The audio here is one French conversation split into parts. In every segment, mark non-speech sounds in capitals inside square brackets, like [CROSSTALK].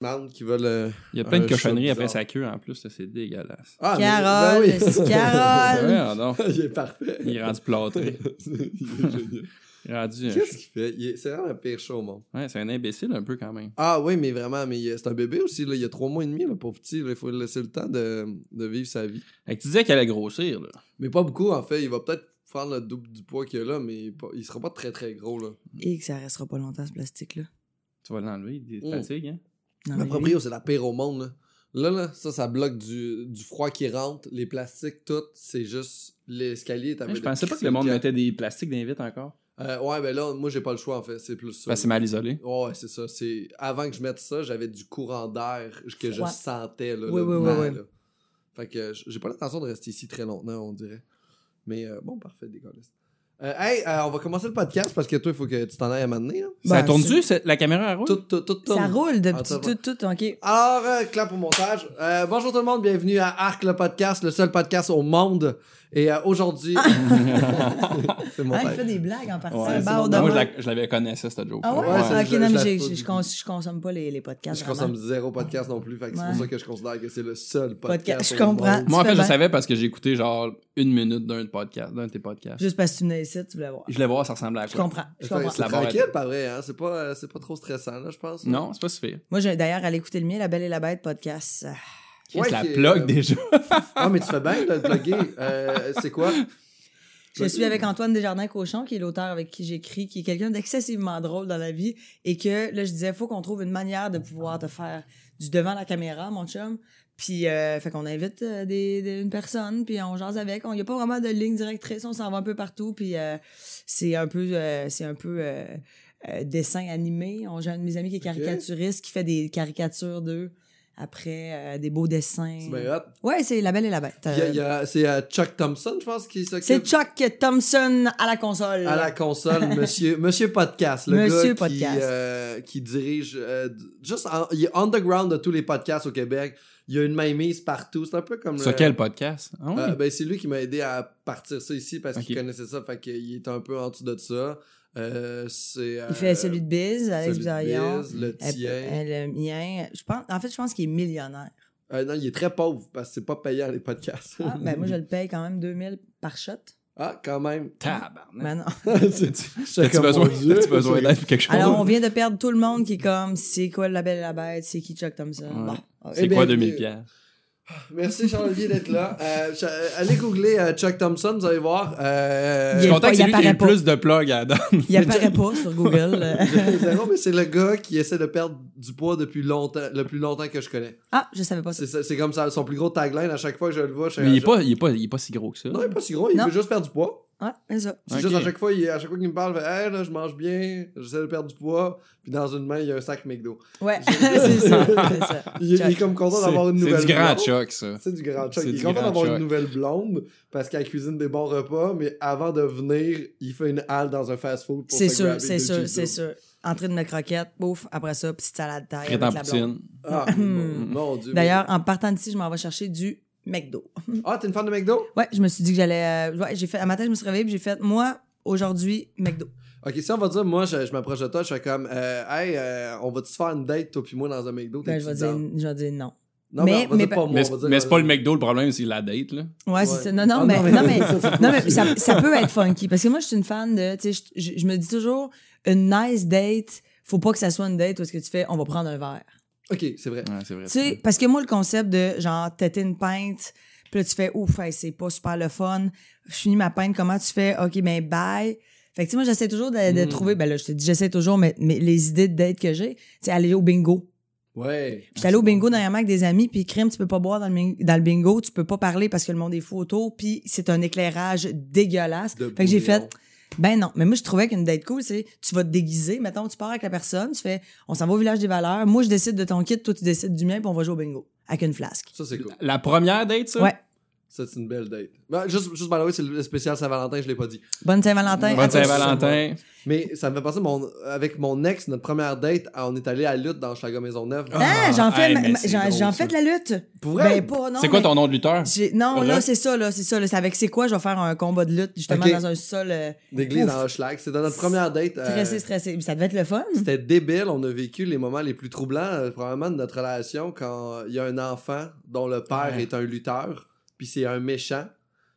demandes qui veulent. euh, Il y a plein de cochonneries après sa queue en plus, c'est dégueulasse. Ah, mais- Carole, ben oui. [LAUGHS] Carole. Ouais, non. Il est parfait. Il est rendu plâtré. [LAUGHS] Il est génial. Est Qu'est-ce qu'il fait? Est- C'est vraiment le pire show au monde. Ouais, c'est un imbécile un peu quand même. Ah oui, mais vraiment, mais c'est un bébé aussi. Là. Il y a trois mois et demi, là, pauvre petit. là. Il faut lui laisser le temps de, de vivre sa vie. Fait que tu disais qu'elle allait grossir, là. Mais pas beaucoup, en fait. Il va peut-être faire le double du poids qu'il a là, mais il sera pas très très gros. Là. Et que ça restera pas longtemps, ce plastique-là. Tu vas l'enlever, il Mm. fatigue, hein? Non, La proprio, c'est la pire au monde. Là. Là, là, ça, ça bloque du, du froid qui rentre. Les plastiques, tout, c'est juste l'escalier. est Ouais, Je pensais pas que le monde mettait des plastiques d'invite encore. Euh, ouais, ben là, moi, j'ai pas le choix, en fait. C'est plus ça. Que c'est mal isolé. Ouais, c'est ça. C'est... Avant que je mette ça, j'avais du courant d'air que Froid. je sentais. Là, Oui, le oui, oui, là. Fait que j'ai pas l'intention de rester ici très longtemps, on dirait. Mais euh, bon, parfait, dégueulasse. Euh, hey, euh, on va commencer le podcast parce que toi, il faut que tu t'en ailles à m'amener. Ça Ben, tourne-tu? La caméra elle roule? Tout, tout, tout, tout. Ça roule de Ah, petit tout, tout, ok. Alors, euh, clap au montage. Euh, bonjour tout le monde, bienvenue à Arc le podcast, le seul podcast au monde. Et euh, aujourd'hui. [LAUGHS] c'est mon Ah, il fait des blagues en partant. Ouais, Bah, bon. Moi, je la, je l'avais connaissé, cette joke. Ah ouais? Ah, ok, je- non, je mais j'ai- je, je cons- je consomme pas les, les podcasts. Je vraiment. consomme zéro podcast non plus, fait que c'est pour ça que je considère que c'est le seul podcast. Je comprends. Moi, en fait, je savais parce que j'ai écouté genre une minute d'un podcast, d'un de tes podcasts. Juste parce que tu venais ici, tu voulais voir. Je voulais voir ça ressemblait à Je quoi. comprends. Je Fait que comprends. C'est La barre tranquille, pas vrai, hein? C'est pas, euh, c'est pas trop stressant, là, je pense. Non, c'est pas super. Moi, j'ai d'ailleurs allé écouter le mien, La Belle et la Bête podcast. Qu'est-ce Ouais, la plug euh, déjà? [LAUGHS] Ah, mais tu fais bien de le plugger. [LAUGHS] Euh, c'est quoi? Je suis avec Antoine Desjardins-Cochon, qui est l'auteur avec qui j'écris, qui est quelqu'un d'excessivement drôle dans la vie. Et que là, je disais, faut qu'on trouve une manière de pouvoir te faire du devant la caméra, mon chum. Puis, euh, fait qu'on invite euh, des, des- une personne, puis on jase avec. Il n'y a pas vraiment de ligne directrice, on s'en va un peu partout. Puis, euh, c'est un peu, euh, c'est un peu euh, euh, dessin animé. On- J'ai un de mes amis qui est caricaturiste, qui fait des caricatures d'eux après euh, des beaux dessins. C'est bien hot. Ouais, c'est La Belle et la Bête. Il y a- Euh, il y a- C'est euh, Chuck Thompson, je pense, qui s'occupe. c'est Chuck Thompson à la console. à la console, [LAUGHS] monsieur, monsieur Podcast, le Monsieur gars qui, Podcast. euh, qui dirige euh, juste en- il est underground de tous les podcasts au Québec. Il y a une mainmise partout. C'est un peu comme Sur le- quel podcast? Ah oui? Euh, ben, c'est lui qui m'a aidé à partir ça ici parce qu'il connaissait ça, fait qu'il est un peu en dessous de ça. Euh, c'est, Il fait celui de Biz, Alex de. Biz, le Euh, tien. euh, le mien. Je pense, en fait, je pense qu'il est millionnaire. Euh, non, il est très pauvre parce que c'est pas payant les podcasts. Ah, ben moi, je le [LAUGHS] paye quand même 2000 par shot. Ah, quand même. Tabarnak. Ben non. [LAUGHS] J'étais [LAUGHS] As-tu comme, besoin, besoin d'aide quelque chose? Alors, on vient de perdre tout le monde qui est comme, c'est quoi la belle et la bête, c'est qui Chuck Thompson? Ouais. Bon. C'est Eh quoi bien, 2000 euh, pièces? Merci Charles-Olivier d'être là. Euh, euh, allez googler euh, Chuck Thompson, vous allez voir. Euh, Je Il suis content pas- que c'est il lui qui ait apparaît le pas. plus de plugs à donner. Il apparaît pas sur Google. [LAUGHS] mais c'est le gars qui essaie de perdre du poids depuis longtemps, le plus longtemps que je connais. ah, je savais pas ça. C'est ça- c'est comme ça, son plus gros tagline à chaque fois que je le vois. je- Mais il est, je- pas, il, est pas, il est pas si gros que ça. Non, il est pas si gros, il Non. veut juste perdre du poids. Ouais, c'est ça. C'est juste à chaque fois, il, à chaque fois qu'il me parle, il fait Hey, là, je mange bien, j'essaie de perdre du poids. Puis dans une main, il y a un sac McDo. Ouais, [LAUGHS] [LAUGHS] c'est ça. c'est ça. Il, est- il est Chuck. comme content C'est d'avoir une c'est nouvelle du grand blonde. choc, ça. C'est du grand choc. C'est Il est content d'avoir une nouvelle blonde parce qu'elle cuisine des bons repas, mais avant de venir, il fait une halle dans un fast-food pour C'est sûr, c'est sûr, c'est sûr. Entrée de ma croquette, pouf, après ça, petite salade taille avec en la blonde. poutine. Ah, Hmm. mon Dieu. D'ailleurs, en partant d'ici, je m'en vais chercher du McDo. [LAUGHS] Ah, t'es une fan de McDo? Ouais, je me suis dit que j'allais. euh, ouais, j'ai fait. Un matin, je me suis réveillée et j'ai fait, moi, aujourd'hui, McDo. Ok, si on va dire, moi, je, je m'approche de toi, je fais comme, euh, hey, euh, on va-tu faire une date, toi puis moi, dans un McDo? Ben, je vais dire, down? je vais dire non. Non, mais, mais- mais pas- moi. Mais, c'est- va dire, mais c'est pas euh, le McDo, le problème, c'est la date, là. Ouais, c'est ça. Non, non, Ah, mais, non, mais- non, mais, [LAUGHS] non, mais ça, ça peut être funky. Parce que moi, je suis une fan de. Tu sais, je, je- je me dis toujours, une nice date, faut pas que ça soit une date où est-ce que tu fais, on va prendre un verre. Ok, c'est vrai. Ouais, c'est vrai. Tu sais, parce que moi, le concept de genre, têter une pinte, puis là, tu fais, ouf, hey, c'est pas super le fun. Je finis ma pinte, comment tu fais? OK, ben, bye. Fait que, tu sais, moi, j'essaie toujours de, de Mm. trouver, ben là, je te dis, j'essaie toujours, mais, mais les idées de date que j'ai, c'est aller au bingo. Ouais. J'étais allée au bingo dernièrement avec des amis, puis crime, tu peux pas boire dans le, dans le bingo, tu peux pas parler parce que le monde est fou autour, puis c'est un éclairage dégueulasse. De fait que j'ai fait, ben non. Mais moi, je trouvais qu'une date cool, c'est tu vas te déguiser. Mettons, tu pars avec la personne, tu fais, on s'en va au village des valeurs. Moi, je décide de ton kit, toi, tu décides du mien, puis on va jouer au bingo avec une flasque. Ça, c'est cool. La première date, ça? Ouais. C'est une belle date. Ben, juste, juste, by the way, c'est le spécial Saint-Valentin, je l'ai pas dit. Bonne Saint-Valentin. Bonne. Saint-Valentin. Mais ça me fait penser, mon, avec mon ex, notre première date, on est allé à la lutte dans Schlager Maisonneuve. Ah, j'en fais, hey, mais c'est j'en fais de la lutte. Pour vrai? Ben, pas, non. C'est quoi mais ton nom de lutteur? Non, là, c'est ça, là, c'est ça. là. C'est avec c'est quoi, je vais faire un combat de lutte, justement, dans un sol euh, D'église dans Hochelag. C'est dans notre première date. euh, stressé, stressé. Ça devait être le fun. C'était débile. On a vécu les moments les plus troublants, euh, probablement, de notre relation quand il y a un enfant dont le père Ouais. est un lutteur, puis c'est un méchant.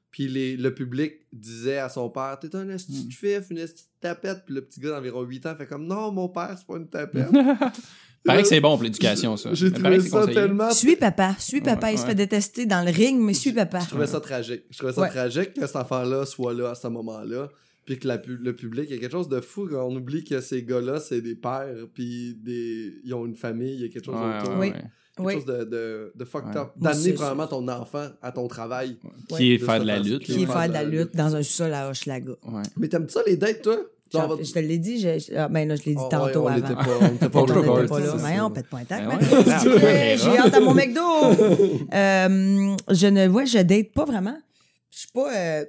Puis les- le public disait à son père T'es un esti Mm. de fif, une esti de tapette. Puis le petit gars d'environ 8 ans fait comme Non, mon père, c'est pas une tapette. [LAUGHS] Paraît que c'est bon pour l'éducation, ça. J'ai trouvé ça conseillé. tellement. Suis papa, suis papa. Ouais, il se fait détester dans le ring, mais suis papa. Je trouvais ça tragique. Je trouvais ça Ouais. tragique que cet enfant-là soit là à ce moment-là. Puis que la le public, il y a quelque chose de fou quand on oublie que ces gars-là, c'est des pères, puis des... ils ont une famille, il y a quelque chose Ouais, autour. ouais, Oui. Quelque Oui. chose de, de, de fucked Ouais. up. D'amener probablement ton enfant à ton travail. Qui est faire de la façon. lutte. Qui est faire de la la lutte dans un sol à Hochelaga. Ouais. Mais t'aimes ça les dates, toi? Je te l'ai dit, je, je- ah, ben là, je l'ai dit Oh, tantôt ouais, on avant. était pas, on était pas On n'était pas là. ça, Mais c'est- on pète pas un tac. Ben ben. Ah, J'ai hâte à mon McDo. [LAUGHS] Euh, je ne, ouais, je date pas vraiment. Je suis pas, euh,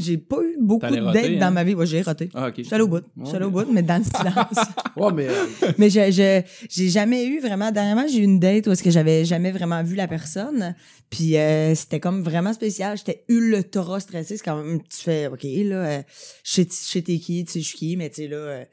j'ai pas eu beaucoup de hein? dans ma vie. Ouais, j'ai raté. Ah, ok. Je suis allée au bout. Je suis allée au bout, mais dans le silence. [LAUGHS] Ouais, mais euh, mais je, je, j'ai jamais eu vraiment. Dernièrement, j'ai eu une date où est-ce que j'avais jamais vraiment vu la personne. Puis euh, c'était comme vraiment spécial. J'étais ultra stressée. C'est quand même, tu fais, OK, là, euh, je sais- je sais t'es qui, tu sais, je suis qui, mais tu sais, là, euh,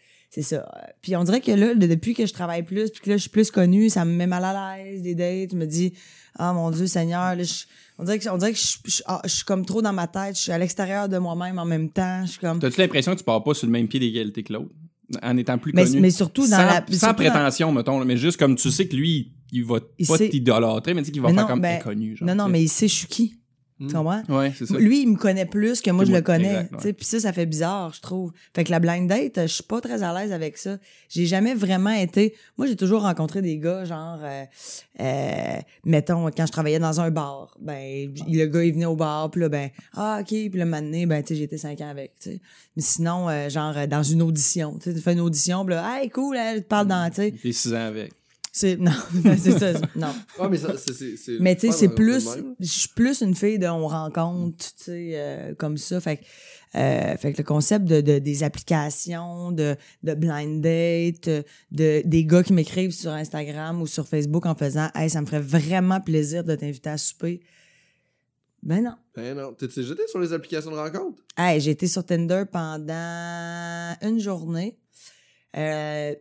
c'est ça. Puis on dirait que là, de- depuis que je travaille plus, puis que là, je suis plus connue, ça me met mal à l'aise, des dates. Je me dis, ah, mon Dieu, Seigneur, là, je- on dirait que, on dirait que je, je- ah, je suis comme trop dans ma tête. Je suis à l'extérieur de moi-même en même temps. Je suis comme. T'as-tu l'impression que tu pars pas sur le même pied d'égalité que l'autre? En étant plus Mais, connu? mais surtout dans sans, la. sans surtout dans- prétention, mettons, mais juste comme tu sais que lui, il va Il pas t'idolâtrer, mais tu sais qu'il va Mais faire non, comme ben, inconnu. Genre, Non, non, mais il sait je suis qui. Hmm. Tu comprends? Ouais, c'est ça. Lui, il me connaît plus que moi, je le connais. ouais. Puis ça, ça fait bizarre, je trouve. Fait que la blind date, je suis pas très à l'aise avec ça. J'ai jamais vraiment été... Moi, j'ai toujours rencontré des gars, genre... euh, euh, mettons, quand je travaillais dans un bar, ben, le gars, il venait au bar, puis là, ben, ah, OK, puis le matin, ben, tu sais, j'étais cinq ans avec, tu sais. Mais sinon, euh, genre, dans une audition, tu fais une audition, puis là, hey, cool, elle te parle dans, tu sais. Six ans avec. C'est... Non, [LAUGHS] c'est ça, non. ouais, mais ça, c'est- c'est. Mais tu sais, c'est plus. Je suis plus une fille de on rencontre, tu sais, euh, comme ça. Fait que, euh, fait que le concept de, de- des applications, de, de blind date, de, des gars qui m'écrivent sur Instagram ou sur Facebook en faisant Hey, ça me ferait vraiment plaisir de t'inviter à souper. Ben non. Ben non. T'es-tu jeté sur les applications de rencontre? Hey, j'ai été sur Tinder pendant une journée. Euh,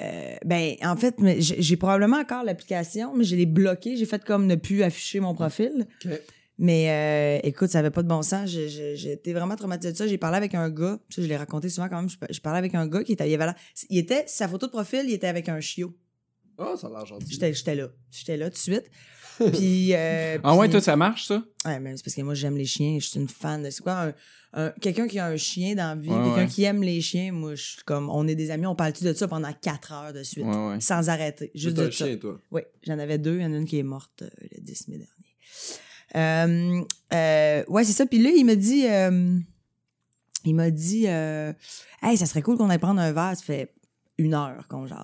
euh, ben, en fait, j'ai probablement encore l'application, mais je l'ai bloquée. J'ai fait comme ne plus afficher mon profil. Mais euh, écoute, ça avait pas de bon sens. J'étais vraiment traumatisée de ça. J'ai parlé avec un gars. Ça, je l'ai raconté souvent quand même. Je, parlais avec un gars qui était. Il, avait l'air- il était. Sa photo de profil, il était avec un chiot. Ah, ça a l'air gentil. J'étais là. J'étais là tout de suite. [LAUGHS] Puis. euh, Ah ouais, toi, ça marche, ça? Ouais, mais c'est parce que moi, j'aime les chiens. Je suis une fan de. C'est quoi un. un- quelqu'un qui a un chien dans la vie, Ouais, quelqu'un ouais. qui aime les chiens, moi, je suis comme, on est des amis, on parle-tu de ça pendant quatre heures de suite, Ouais, ouais. sans arrêter, juste de un ça. chien, toi. Oui, j'en avais deux. Il y en a une qui est morte euh, le 10 mai dernier. Euh, euh, ouais, c'est ça. Puis là, il m'a dit, euh, il m'a dit, euh, hey, ça serait cool qu'on aille prendre un verre. Ça fait une heure qu'on jase.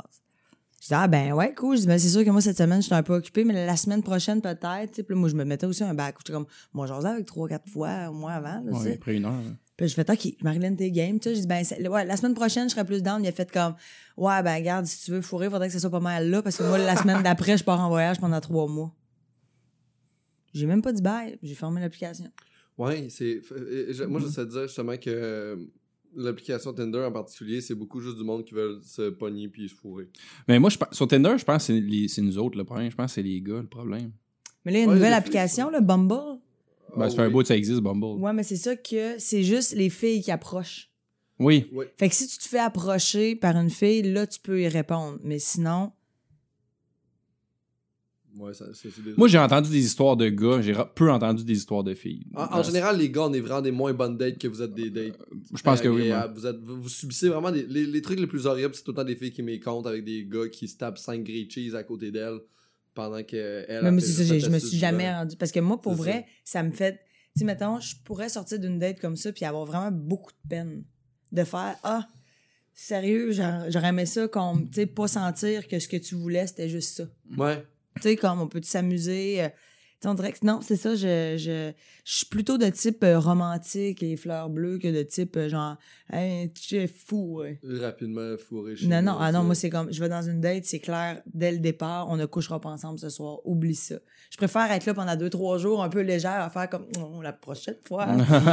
Je dis, ah ben ouais, cool. Je dis, ben c'est sûr que moi, cette semaine, je suis un peu occupée, mais la semaine prochaine, peut-être. tu sais. Puis là, moi, je me mettais aussi un bac. J'étais comme, moi, j'osais avec trois, quatre fois au moins avant. Là, Ouais, sais. après une heure. là. Puis je fais, OK, Marilyn, t'es game. Tu sais, je dis, ben, ouais, la semaine prochaine, je serai plus down. Il a fait comme, ouais, ben, regarde, si tu veux fourrer, faudrait que ce soit pas mal là, parce que moi, la semaine d'après, je pars en voyage pendant trois mois. J'ai même pas dit bye. J'ai fermé l'application. Ouais, c'est. euh, je- Moi, j'essaie de dire justement que euh, l'application Tinder en particulier, c'est beaucoup juste du monde qui veulent se pogner puis se fourrer. Mais moi, je, sur Tinder, je pense que c'est les- c'est nous autres le problème. Je pense que c'est les gars le problème. Mais là, il y a une Ouais, nouvelle application, filles, le Bumble. Ben, Ah ça fait un oui. bout que ça existe, Bumble. Ouais, mais c'est ça que c'est juste les filles qui approchent. Oui. Fait que si tu te fais approcher par une fille, là, tu peux y répondre. Mais sinon, Ouais, ça, ça, c'est des- Moi, j'ai entendu des histoires de gars, j'ai peu entendu des histoires de filles. En, en général, les gars, on est vraiment des moins bonnes dates que vous êtes des dates. je pense que oui. Vous, êtes- vous, vous subissez vraiment des, les, les trucs les plus horribles, c'est tout le temps des filles qui mécomptent avec des gars qui se tapent 5 grilled cheese à côté d'elle pendant que elle. Mais fait c'est ça, je me suis jamais rendu. Parce que moi, pour vrai, ça. me fait. Tu sais, mettons, je pourrais sortir d'une date comme ça puis avoir vraiment beaucoup de peine de faire Ah, sérieux, j'aurais j'aurais aimé ça, qu'on, tu sais, pas sentir que ce que tu voulais, c'était juste ça. Ouais. Tu sais, comme on peut s'amuser. Sais, on dirait que non, c'est ça, je, je, je suis plutôt de type euh, romantique et fleurs bleues que de type euh, genre, hey, tu es fou, ouais. Rapidement fourré chez Non, non, ah non, moi, c'est comme, je vais dans une date, c'est clair, dès le départ, on ne couchera pas ensemble ce soir, oublie ça. Je préfère être là pendant deux, trois jours, un peu légère, à faire comme, Oh, la prochaine fois,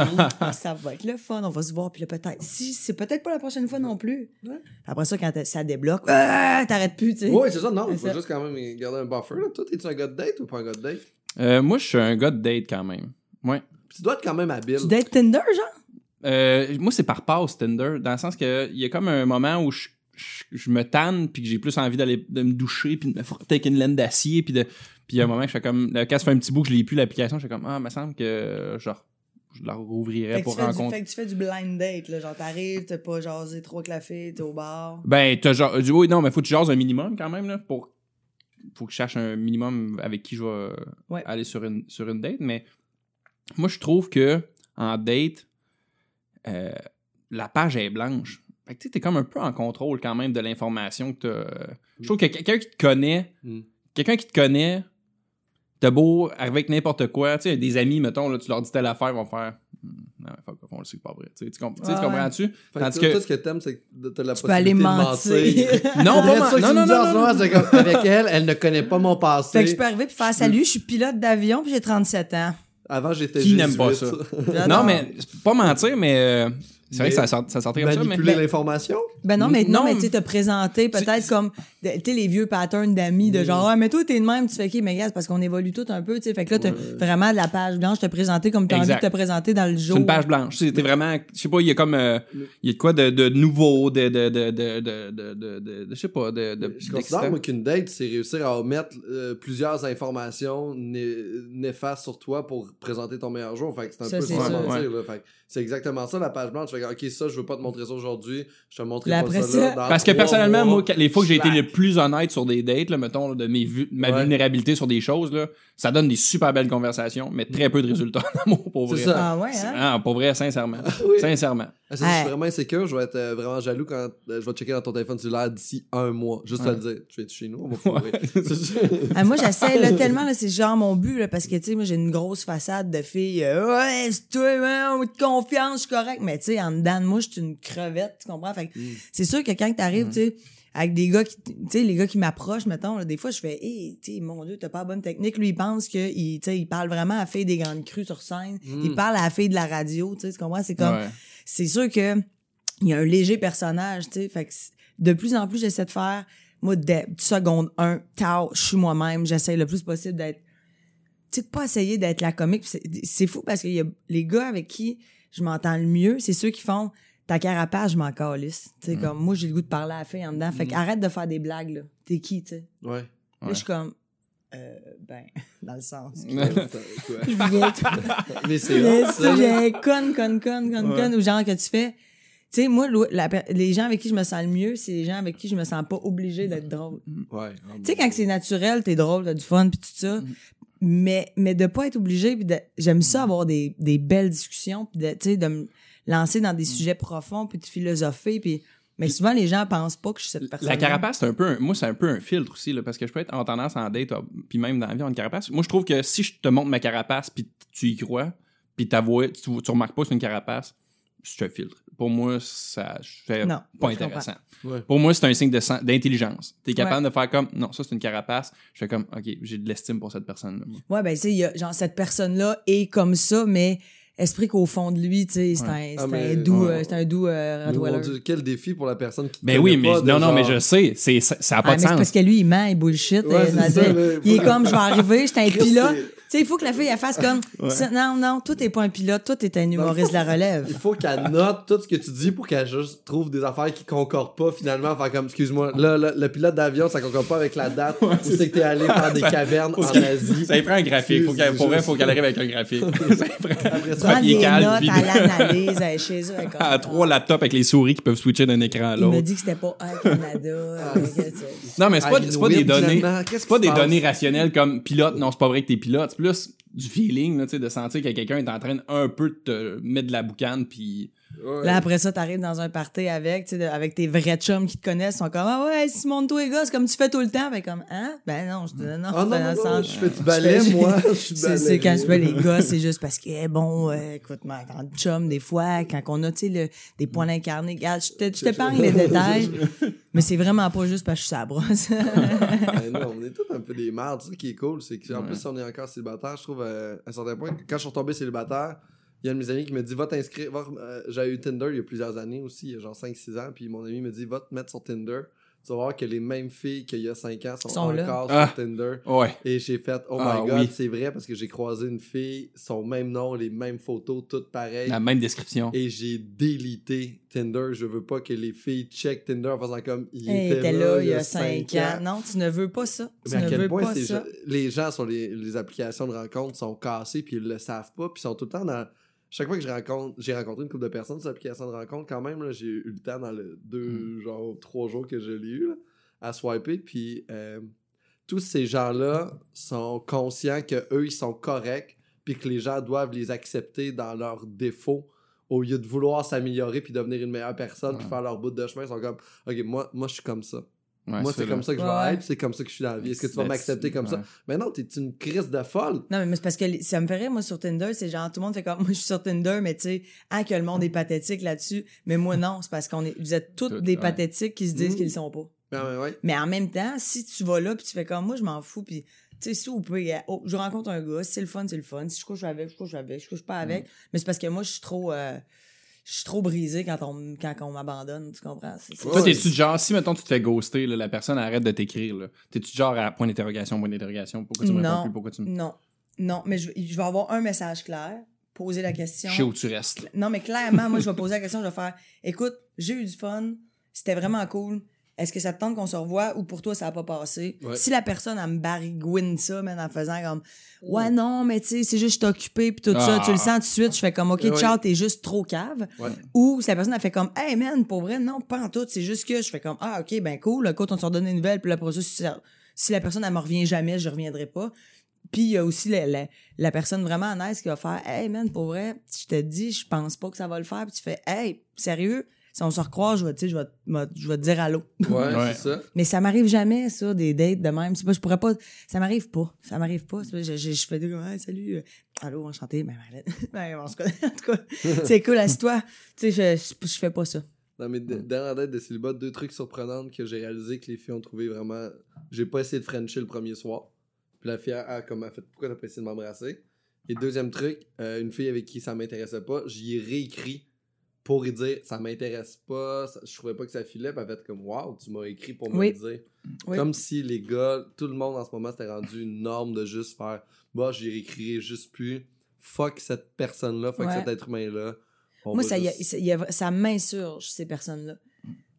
[LAUGHS] ça va être le fun, on va se voir, puis là, peut-être, si, c'est peut-être pas la prochaine fois non plus. Ouais. Après ça, quand ça débloque, ah, t'arrêtes plus, tu sais. Ouais, c'est ça, non, il faut juste quand même garder un buffer. Là. Toi, t'es-tu un gars de date ou pas un gars de date? Euh, moi, je suis un gars de date quand même. Ouais. Tu dois être quand même habile. Tu dates Tinder, genre? Euh, moi, c'est par passe, Tinder, dans le sens que il y a comme un moment où je, je, je me tanne, puis que j'ai plus envie d'aller de me doucher, puis de me frotter avec une laine d'acier, puis de puis il y a un moment que je fais comme là, quand ça fait un petit bout que je l'ai plus l'application, je fais comme ah, il me semble que genre je la rouvrirais Fait que, pour tu fais du, rencontrer. fait que tu fais du blind date, là. Genre, t'arrives, t'as pas jasé trop avec la fille, t'es au bar. Ben, t'as genre, du oui, non, mais faut que tu jases un minimum quand même, là, pour. Faut que je cherche un minimum avec qui je vais euh, Ouais. aller sur une, sur une date, mais moi, je trouve que en date, euh, la page est blanche. Fait que tu sais, t'es comme un peu en contrôle quand même de l'information que t'as. Je trouve que quelqu'un qui te connaît, Mm. quelqu'un qui te connaît, t'as beau avec n'importe quoi, tu sais, des amis, mettons, là, tu leur dis telle affaire, ils vont faire. Non, fuck off, on le sait que c'est pas vrai. Tu sais, tu comp- tu sais, tu Ouais, comprends-tu? Tandis toi, que- toi, ce que t'aimes, c'est que t'as la Tu peux aller possibilité de mentir. [LAUGHS] Non, pas ça que non, tu non, non, non. c'est comme, avec elle, elle ne connaît pas mon passé. Fait que je peux arriver puis faire salut, je suis pilote d'avion puis j'ai 37 ans. Avant, j'étais Qui n'aime pas ça? [LAUGHS] Non, mais pas mentir, mais euh, c'est vrai que ça, ça sortait comme ça, mais... Manipuler l'information? Ben non, mais non, mais tu sais, t'as présenté peut-être comme, tu sais, les vieux patterns d'amis de genre, ah, mais toi, t'es de même, tu fais qui? Mais gars, parce qu'on évolue tout un peu, tu sais. Fait que là, t'as vraiment de la page blanche, t'as présenté comme t'as envie de te présenter dans le jour. C'est une page blanche. C'était vraiment, je sais pas, il y a comme, euh, il y a quoi de, nouveau, de, de, de, de, je sais pas, de, Je considère, moi, qu'une date, c'est réussir à omettre euh, plusieurs informations néfastes sur toi pour présenter ton meilleur jour. Fait que c'est un peu ça, c'est exactement ça, la page blanche fait que, ok, ça, je veux pas te montrer ça aujourd'hui. Je te montrerai pas ça, ça- là. dans Parce que personnellement, mois. moi, les fois que j'ai été le plus honnête sur des dates, là, mettons, là, de mes vu- ma Ouais. vulnérabilité sur des choses, là, ça donne des super belles conversations, mais très peu de résultats [LAUGHS] d'amour, pour vrai. ça. Ah ouais, hein? Ah, pour vrai, sincèrement. [LAUGHS] oui. Sincèrement. Ah, c'est- Je suis vraiment insécure. Je vais être euh, vraiment jaloux quand euh, je vais checker dans ton téléphone cellulaire d'ici un mois. Juste te Ouais. le dire. Tu es chez nous? On va [LAUGHS] Ah, moi, j'essaie là, tellement, là, c'est genre mon but, là, parce que, tu sais, moi, j'ai une grosse façade de fille. euh, ouais, c'est toi, on te confiance, je suis correct. Mais, tu sais, en dedans de moi, je suis une crevette, tu comprends? Fait que Mm. c'est sûr que quand t'arrives, tu sais, avec des gars qui, tu sais, les gars qui m'approchent, mettons, là, des fois, je fais, hé, tu sais, mon Dieu, t'as pas la bonne technique. Lui, il pense que, il, tu sais, il parle vraiment à la fille des grandes crues sur scène. Mm. Il parle à la fille de la radio, tu sais, tu comprends? C'est comme, Ouais. c'est sûr que il y a un léger personnage, tu sais. Fait que de plus en plus, j'essaie de faire, moi, dès seconde 1, tao, je suis moi-même, j'essaie le plus possible d'être, tu sais, pas essayer d'être la comique. C'est fou parce qu'il y a les gars avec qui je m'entends le mieux, c'est ceux qui font ta carapace, je m'en calisse. Tu sais, comme moi, j'ai le goût de parler à la fille en dedans. Fait Mm. qu'arrête de faire des blagues, là. T'es qui, tu sais? Ouais. Là, je suis comme, euh, ben, [LAUGHS] dans le sens. que- [LAUGHS] je viens [LAUGHS] Mais c'est mais sais, j'ai conne, conne, conne, conne, Ouais. conne, ou genre que tu fais. Tu sais, moi, la les gens avec qui je me sens le mieux, c'est les gens avec qui je me sens pas obligé d'être drôle. Ouais. Tu sais, quand c'est naturel, t'es drôle, t'as du fun, puis tout ça. Mais, mais de pas être obligé, j'aime ça avoir des, des belles discussions, puis de, tu sais, de me lancer dans des sujets profonds, puis de philosopher, puis... Mais souvent, les gens pensent pas que je suis cette personne La carapace, c'est un peu un- moi, c'est un peu un filtre aussi, là, parce que je peux être en tendance en date, puis même dans la vie, en carapace. Moi, je trouve que si je te montre ma carapace, puis tu y crois, puis ta voix, tu, tu remarques pas que c'est une carapace, je te filtre. Pour moi, ça c'est Non, pas je intéressant. Ouais. Pour moi, c'est un signe d'intelligence. T'es capable de faire comme, non, ça c'est une carapace. Je fais comme, ok, j'ai de l'estime pour cette personne-là. Ouais, ben, tu sais, il y a, genre, cette personne-là est comme ça, mais esprit qu'au fond de lui, tu sais, c'est un, c'est Ah, un mais- doux, ouais. euh, c'est un doux euh, Mais mon Rottweiler. Dieu, quel défi pour la personne qui. Ben connaît oui, mais pas non, non, mais je sais, c'est, ça, ça a pas Ah, de mais c'est sens. parce que lui, il ment, il bullshit. Ouais, euh, ça, il est comme, je vais arriver, j'étais un Chris, pilote. Sais, il faut que la fille, elle fasse comme, non, non, toi, t'es pas un pilote, toi, t'es un humoriste de la Il relève. faut qu'elle note tout ce que tu dis pour qu'elle juste trouve des affaires qui concordent pas finalement. Faire comme, excuse-moi, là, là, le pilote d'avion, ça concorde pas avec la date où c'est que t'es allé faire des cavernes en Asie. Ça y prend un graphique. Faut qu'elle, pour vrai, faut qu'elle arrive avec un graphique. [LAUGHS] ça y prend Prends des calme, notes puis- à l'analyse, elle est chez eux. elle à trois laptops avec les souris qui peuvent switcher d'un écran à Il me l'autre. dit que c'était pas un Canada. euh, tu sais. Non, mais c'est pas, Ah, c'est pas des données. C'est pas des données rationnelles comme pilote. Non, c'est pas vrai que t'es pilote. Plus du feeling, là, de sentir que quelqu'un est en train un peu de te mettre de la boucane puis Ouais. Là, après ça, t'arrives dans un party avec, tu sais, avec tes vrais chums qui te connaissent, ils sont comme, ah ouais, Simone, toi, les gars, c'est comme tu fais tout le temps. Ben, comme, hein? Ben non, je te non, Ah non, non, non, je fais du ballet, moi. [LAUGHS] Je suis C'est quand je fais les gars, c'est juste parce que, eh, bon, euh, écoute, ma grande chum, des fois, quand on a, tu sais, le- des points incarnés, regarde, je t'épargne les détails, [LAUGHS] mais c'est vraiment pas juste parce que je suis sa brosse. Ben non, on est tous un peu des mardes. C'est ça qui est cool. C'est qu'en Ouais. plus, si on est encore célibataire, je trouve, euh, à un certain point, quand je suis retombé célibataire, il y a un de mes amis qui me dit Va t'inscrire. euh, J'avais eu Tinder il y a plusieurs années aussi, il y a genre 5-6 ans. Puis mon ami me dit Va te mettre sur Tinder. Tu vas voir que les mêmes filles qu'il y a 5 ans sont, Sont là. encore Ah. sur Tinder. Ouais. Et j'ai fait Oh Ah, my god, oui. c'est vrai parce que j'ai croisé une fille, son même nom, les mêmes photos, toutes pareilles. La même description. Et j'ai délité Tinder. Je veux pas que les filles check Tinder en faisant comme il Il était, était là il y a 5 cinq ans. Non, tu ne veux pas ça. Tu mais à ne quel veux point pas ça. gens- les gens sur les, les applications de rencontres sont cassés puis ils le savent pas puis ils sont tout le temps dans chaque fois que je rencontre j'ai rencontré une couple de personnes sur l'application de rencontre quand même j'ai eu le temps dans le deux genre trois jours que je l'ai eu là, à swiper. Puis euh, tous ces gens là sont conscients que eux ils sont corrects puis que les gens doivent les accepter dans leurs défauts au lieu de vouloir s'améliorer puis devenir une meilleure personne puis faire leur bout de chemin. Ils sont comme ok moi moi je suis comme ça Ouais, moi, c'est comme ça que je Ouais, ouais. vais être, c'est comme ça que je suis dans la vie. Est-ce que tu vas Mais m'accepter comme ça? Mais non, t'es une crise de folle. Non, mais c'est parce que ça me ferait, moi, sur Tinder, c'est genre, tout le monde fait comme, [LAUGHS] moi, je suis sur Tinder, mais tu sais, ah, que le monde est pathétique là-dessus. Mais moi, non, c'est parce qu'on est, vous êtes tous Tout, des ouais. pathétiques qui se disent Mm. qu'ils le sont pas. Mais ouais. Mais en même temps, si tu vas là, puis tu fais comme, moi, je m'en fous, puis tu sais, si ou peut, oh, je rencontre un gars, si c'est le fun, c'est le fun. Si je couche avec, je couche avec, je couche pas avec. Mais c'est parce que moi, je suis trop, euh, je suis trop brisé quand on, quand on m'abandonne, tu comprends? C'est- c'est- Toi, t'es-tu genre, si mettons tu te fais ghoster, là, la personne arrête de t'écrire, là, t'es-tu genre à point d'interrogation, point d'interrogation, pourquoi tu me réponds plus, pourquoi tu me. non, non, mais je, je vais avoir un message clair, poser la question. Je sais où tu restes. Non, mais clairement, moi, je vais poser la question, je vais faire écoute, j'ai eu du fun, c'était vraiment cool. Est-ce que ça te tente qu'on se revoie ou pour toi, ça n'a pas passé? Ouais. Si la personne, elle me barigouine ça, man, en faisant comme Ouais, non, mais tu sais, c'est juste, je suis occupé, puis tout ça, Ah. tu le sens tout de suite, je fais comme OK, Ouais. ciao, t'es juste trop cave. Ouais. Ou si la personne, elle fait comme Hey, man, pour vrai, non, pas en tout, c'est juste que je fais comme Ah, OK, ben cool, écoute, on se redonne des nouvelles, puis là, pour ça, si, ça- si la personne, elle me revient jamais, je reviendrai pas. Puis il y a aussi la, la, la personne vraiment nice qui va faire Hey man, pour vrai, je te dis, je pense pas que ça va le faire. Puis tu fais Hey, sérieux, si on se recroise, je vais, je vais, je vais te dire allô. Ouais, Ouais. c'est ça. Mais ça m'arrive jamais, ça, des dates de même. C'est pas, je pourrais pas. Ça m'arrive pas. Ça m'arrive pas. C'est pas- Je, je, je fais des comme, Hey, salut. euh, Allô, enchanté. Ben, Marlène. [LAUGHS] ben, on se connaît. En tout cas, c'est cool, assis-toi. Tu sais, je, je, je fais pas ça. Dans mes d- dernières dates de célibat, deux trucs surprenants que j'ai réalisé que les filles ont trouvé vraiment. J'ai pas essayé de Frencher le premier soir. Puis la fille a, a comme a fait Pourquoi t'as pas essayé de m'embrasser? Et deuxième truc, euh, une fille avec qui ça m'intéressait pas, j'y ai réécrit pour lui dire Ça m'intéresse pas, ça- je trouvais pas que ça filait. Puis elle fait comme Waouh, tu m'as écrit pour me Oui. le dire. Oui. Comme si les gars, tout le monde en ce moment s'était rendu une norme de juste faire Bah, j'y réécrirai juste plus. Fuck cette personne-là, fuck Ouais. cet être humain-là. Moi, ça, y a- ça, y a- ça m'insurge, ces personnes-là.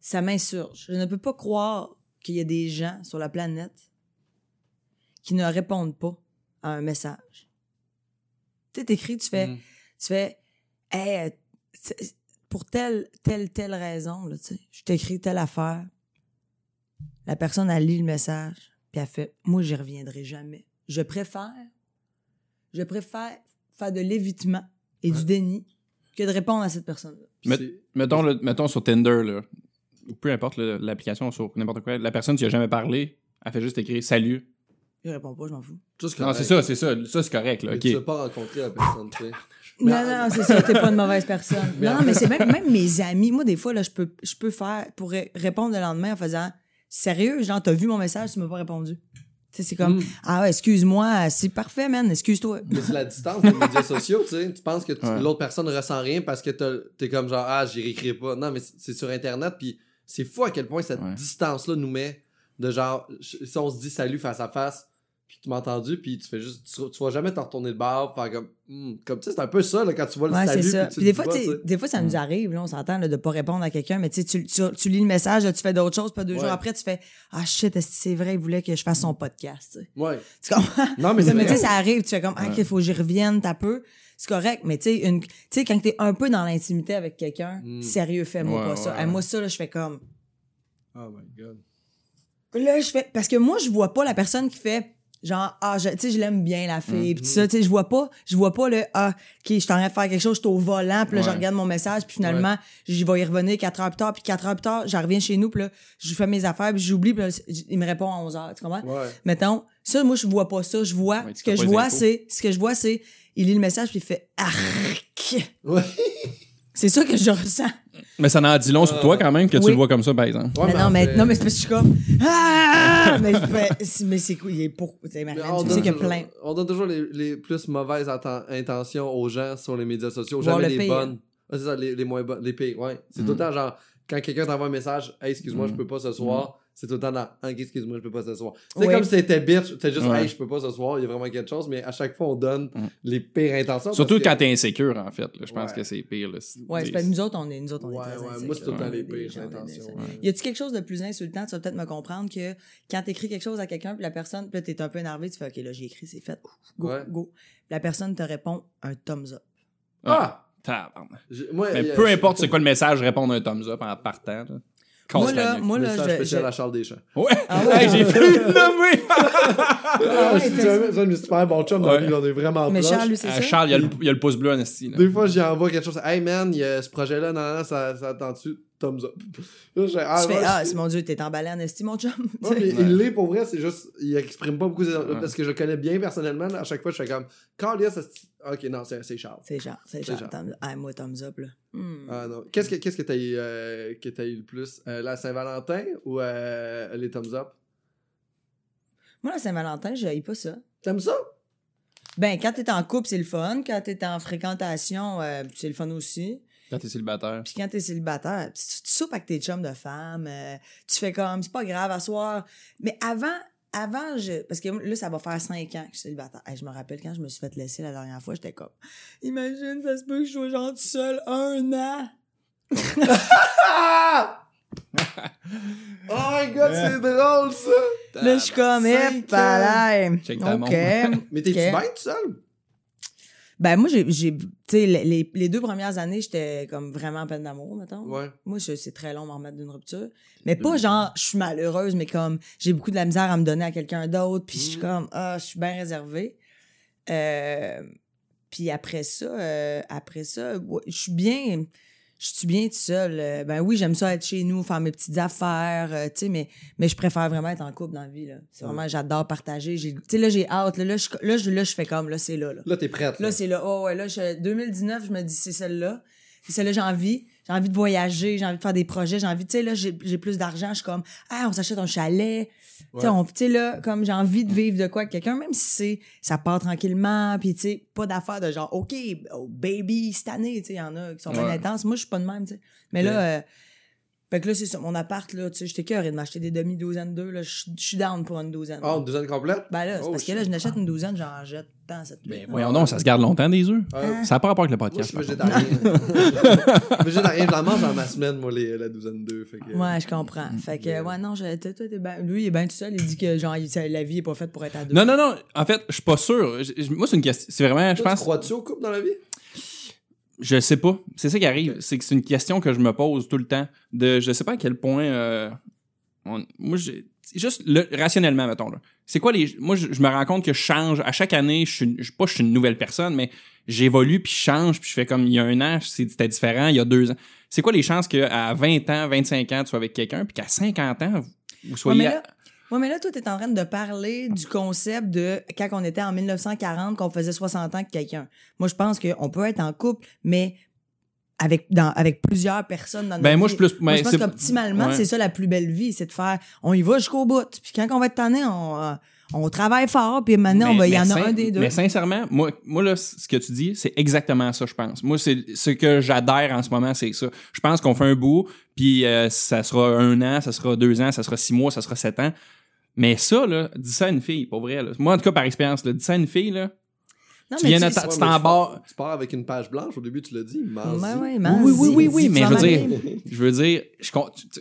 Ça m'insurge. Je ne peux pas croire qu'il y a des gens sur la planète qui ne répondent pas à un message. Tu t'écris, tu fais, Mm. tu fais, hey, euh, pour telle, telle, telle raison, là, tu sais, je t'écris telle affaire. La personne, elle lit le message, puis elle fait, moi, j'y reviendrai jamais. Je préfère, je préfère faire de l'évitement et du déni que de répondre à cette personne-là. C'est- Mettons, le- mettons sur Tinder, là, ou peu importe l'application, sur n'importe quoi, la personne, tu as jamais parlé, elle fait juste écrire salut. Je réponds pas, je m'en fous. Non, c'est ça, c'est ça. Ça, c'est correct, là. Mais tu n'as pas rencontré la personne, tu sais. [LAUGHS] Non, non, c'est ça, t'es pas une mauvaise personne. Non, non, mais c'est même, même mes amis. Moi, des fois, là, je peux, je peux faire, pour ré- répondre le lendemain en faisant Sérieux, genre, t'as vu mon message, tu m'as pas répondu. Tu sais, c'est comme Mm. Ah ouais, excuse-moi, c'est parfait, man, excuse-toi. Mais c'est la distance des médias sociaux, tu sais. Tu penses que tu- Ouais. l'autre personne ressent rien parce que t'as- t'es comme genre, ah, j'y réécris pas. Non, mais c'est c'est sur Internet, puis c'est fou à quel point cette Ouais. distance-là nous met de genre, si on se dit salut face à face, puis tu m'as entendu, puis tu fais juste, tu, tu vas jamais te retourner le bar, faire comme, Hmm, comme tu sais, c'est un peu ça, là, quand tu vois le Ouais, c'est salut, ça. puis tu Puis le des fois, pas, des fois, ça nous arrive, là, on s'entend, là, de pas répondre à quelqu'un, mais tu sais, tu, tu, tu lis le message, là, tu fais d'autres choses, puis deux Ouais. jours après, tu fais Ah shit, est-ce que c'est vrai, il voulait que je fasse son podcast, tu sais. Ouais. Tu comprends? Non, mais [LAUGHS] c'est Mais tu sais, vrai. ça arrive, tu fais comme, ah, qu'il faut que j'y revienne, t'as peu. C'est correct, mais tu sais, une, tu sais, quand t'es un peu dans l'intimité avec quelqu'un, Mm. sérieux, fais-moi Ouais, pas ça. Hey, moi, ça, là, je fais comme, Oh my god. Là, je fais, parce que moi, je vois pas la personne qui fait, Genre, ah, je- tu sais, je l'aime bien, la fille. Puis tout Mhm. ça, tu sais, je vois pas, je vois pas le, ah, OK, je suis en train de faire quelque chose, je suis au volant, puis là, je regarde mon message, puis finalement, j'y vais y revenir quatre heures plus tard, puis quatre heures plus tard, je reviens chez nous, puis là, je fais mes affaires, puis j'oublie, puis là, il me répond à 11 heures, tu comprends? Ouais. Mettons, ça, moi, je vois pas ça. Je vois, ce que je vois, c'est, ce que je vois, c'est, il lit le message, puis il fait, arc. C'est ça que je ressens. Mais ça en dit long sur Euh, toi quand même que tu oui. le vois comme ça, par exemple. Ouais, mais non, mais, non, mais c'est parce que je suis comme, [LAUGHS] ah! mais je fais, c'est- mais c'est quoi, il est pour, tu sais, qu'il y a toujours, plein. on donne toujours les, les plus mauvaises atten- intentions aux gens sur les médias sociaux, jamais le les pire. bonnes. Ah, c'est ça, les, les moins bonnes, les pires, ouais. C'est Mm. tout le temps genre, quand quelqu'un t'envoie un message, hey, excuse-moi, Mm. je peux pas ce soir, c'est tout le temps dans, Ah, excuse-moi, je peux pas ce soir. C'est Oui. comme si t'étais bitch, t'es juste, Ouais. hey, je peux pas ce soir, il y a vraiment quelque chose, mais à chaque fois, on donne Mm. les pires intentions. Surtout parce que- quand t'es insécure, en fait. là. Je pense Ouais. que c'est pire. Là. Ouais, c'est pas nous autres, on est, nous autres, on est très ouais, insécures. moi, c'est tout le temps les pires intentions. Ouais. Y a-tu quelque chose de plus insultant? Tu vas peut-être me comprendre que quand t'écris quelque chose à quelqu'un, puis la personne, puis t'es un peu énervé, tu fais, OK, là, j'ai écrit, c'est fait. Go, Ouais. go. La personne te répond un thumbs up. Ah! Tabarnak. J'ai- Moi, Mais peu importe [LAUGHS] c'est quoi le message, répondre un thumbs up en partant. Là. Moi, la là, moi, là, Message je. spécial je- à Charles Deschamps. Ouais, Ah [LAUGHS] ouais? Hey, j'ai le nommer. [LAUGHS] Ah, c'est fait- un, super bons chums dans Ouais. on est vraiment Mais. Charles, lui, c'est Ah, ça? Charles, il y, a le, il y a le pouce bleu en esti. là. Des fois, j'y envoie quelque chose. Hey man, il y a ce projet-là, non, non, ça, ça attend-tu? Thumbs up. [LAUGHS] Là, ah, tu fais, ah, c'est mon Dieu, t'es emballé en estime, mon chum. [LAUGHS] Ouais, mais il l'est pour vrai, c'est juste, il exprime pas beaucoup ses- Ouais. parce que je le connais bien personnellement. là, à chaque fois, je fais comme, Carl, yes, c'est- ok, non, c'est c'est Charles. C'est Charles, c'est Charles. thumbs- Ah, moi, thumbs up, là. Hmm. Ah non. Qu'est-ce que qu'est-ce que t'as eu, euh, que t'as eu le plus? Euh, la Saint-Valentin ou euh, les thumbs up? Moi, la Saint-Valentin, je pas ça. T'aimes ça? Ben, quand t'es en couple, c'est le fun. Quand t'es en fréquentation, euh, c'est le fun aussi. Quand t'es célibataire. Puis quand t'es célibataire, tu, tu soupes avec tes chums de femmes, euh, tu fais comme, c'est pas grave, à soir. Mais avant, avant, je, parce que là, ça va faire cinq ans que je suis célibataire. Hey, je me rappelle quand je me suis fait laisser la dernière fois, j'étais comme, imagine, ça se peut que je sois genre toute seule un an. [LAUGHS] Oh my god, c'est drôle ça! Là, je suis comme, hé, palais. Check ta OK. montre. Mais t'es-tu bien tout seul? Ben, moi, j'ai, tu sais, les, les- deux premières années, j'étais comme vraiment en peine d'amour, mettons. Ouais. Moi, c'est très long de m'en remettre d'une rupture. Mais pas genre, je suis malheureuse, mais comme, j'ai beaucoup de la misère à me donner à quelqu'un d'autre, puis je suis Mm. comme, ah, je suis bien réservée. Euh, puis après ça, euh, après ça, je suis bien, je suis bien toute seule. Euh, Ben oui, j'aime ça être chez nous, faire mes petites affaires, euh, tu sais, mais, mais je préfère vraiment être en couple dans la vie, là. C'est Ouais. vraiment, j'adore partager. Tu sais, là, j'ai hâte, là, là, je, là, je, là, je fais comme, là, c'est là, là. Là, t'es prête. Là, c'est là. Oh, ouais, là, je- 2019, je me dis, c'est celle-là. C'est celle-là, j'ai envie. J'ai envie de voyager, j'ai envie de faire des projets, j'ai envie, tu sais, là, j'ai plus d'argent, je suis comme, ah, on s'achète un chalet. Tu sais, Ouais. on- tu sais, là, comme j'ai envie de vivre de quoi avec quelqu'un, même si c'est, ça part tranquillement, puis tu sais, pas d'affaires de genre, OK, oh, baby, cette année, tu sais, il y en a qui sont bien Ouais. intenses. Moi, je suis pas de même, tu sais. Mais là, euh, fait que là, c'est ça, mon appart, là, tu sais, j'étais cœuré de m'acheter des demi-douzaines d'eux, là, je suis down pour une douzaine. Ah, une douzaine complète? Ben là, c'est Oh, parce que là, je n'achète une douzaine, j'en jette tant cette Mais voyons donc, ça se garde longtemps des œufs. Euh, Ça n'a pas rapport avec le Moi, je podcast. suis végétarien. [LAUGHS] végétarien, je la mange dans ma semaine, moi, les, la douzaine d'œufs. Fait que... Ouais, je comprends. Fait que, ouais, non, je, toi, t'es ben- lui, il est bien tout seul. Il dit que, genre, il- ça- la vie est pas faite pour être à deux. Non, non, non. En fait, je suis pas sûr. Moi, c'est une question. C'est vraiment, je pense. tu crois-tu au couple dans la vie? Je sais pas. C'est ça qui arrive. C'est que c'est une question que je me pose tout le temps. De, je sais pas à quel point. euh, on- moi, j'ai- juste le, rationnellement, mettons. Là. C'est quoi les. Moi, je, je me rends compte que je change. À chaque année, je suis, je, pas je suis une nouvelle personne, mais j'évolue puis je change puis je fais comme il y a un an, c'était différent. Il y a deux ans. C'est quoi les chances qu'à 20 ans, 25 ans, tu sois avec quelqu'un puis qu'à 50 ans, vous- vous Ouais, soyez. à- ouais, mais là, toi, t'es en train de parler du concept de quand on était en 1940, qu'on faisait 60 ans avec quelqu'un. Moi, je pense qu'on peut être en couple, mais avec, dans, avec plusieurs personnes dans notre Ben, moi, vie. je suis plus. Moi, je pense qu'optimalement, ouais. c'est ça la plus belle vie, c'est de faire, on y va jusqu'au bout. Puis quand on va être tanné, on, on travaille fort, puis maintenant, il y en a un des deux. Mais sincèrement, moi, moi là, ce que tu dis, c'est exactement ça, je pense. Moi, c'est ce que j'adhère en ce moment, c'est ça. Je pense qu'on fait un bout, puis euh, ça sera un an, ça sera deux ans, ça sera six mois, ça sera sept ans. Mais ça, là, dis ça à une fille, pour vrai. Là. Moi, en tout cas, par expérience, dis ça à une fille, là. Non, tu viens tu- tu pars-. Tu pars avec une page blanche, au début, tu l'as dit. Ouais, Oui, oui, oui, oui, mais je veux dire, je veux dire, je, tu-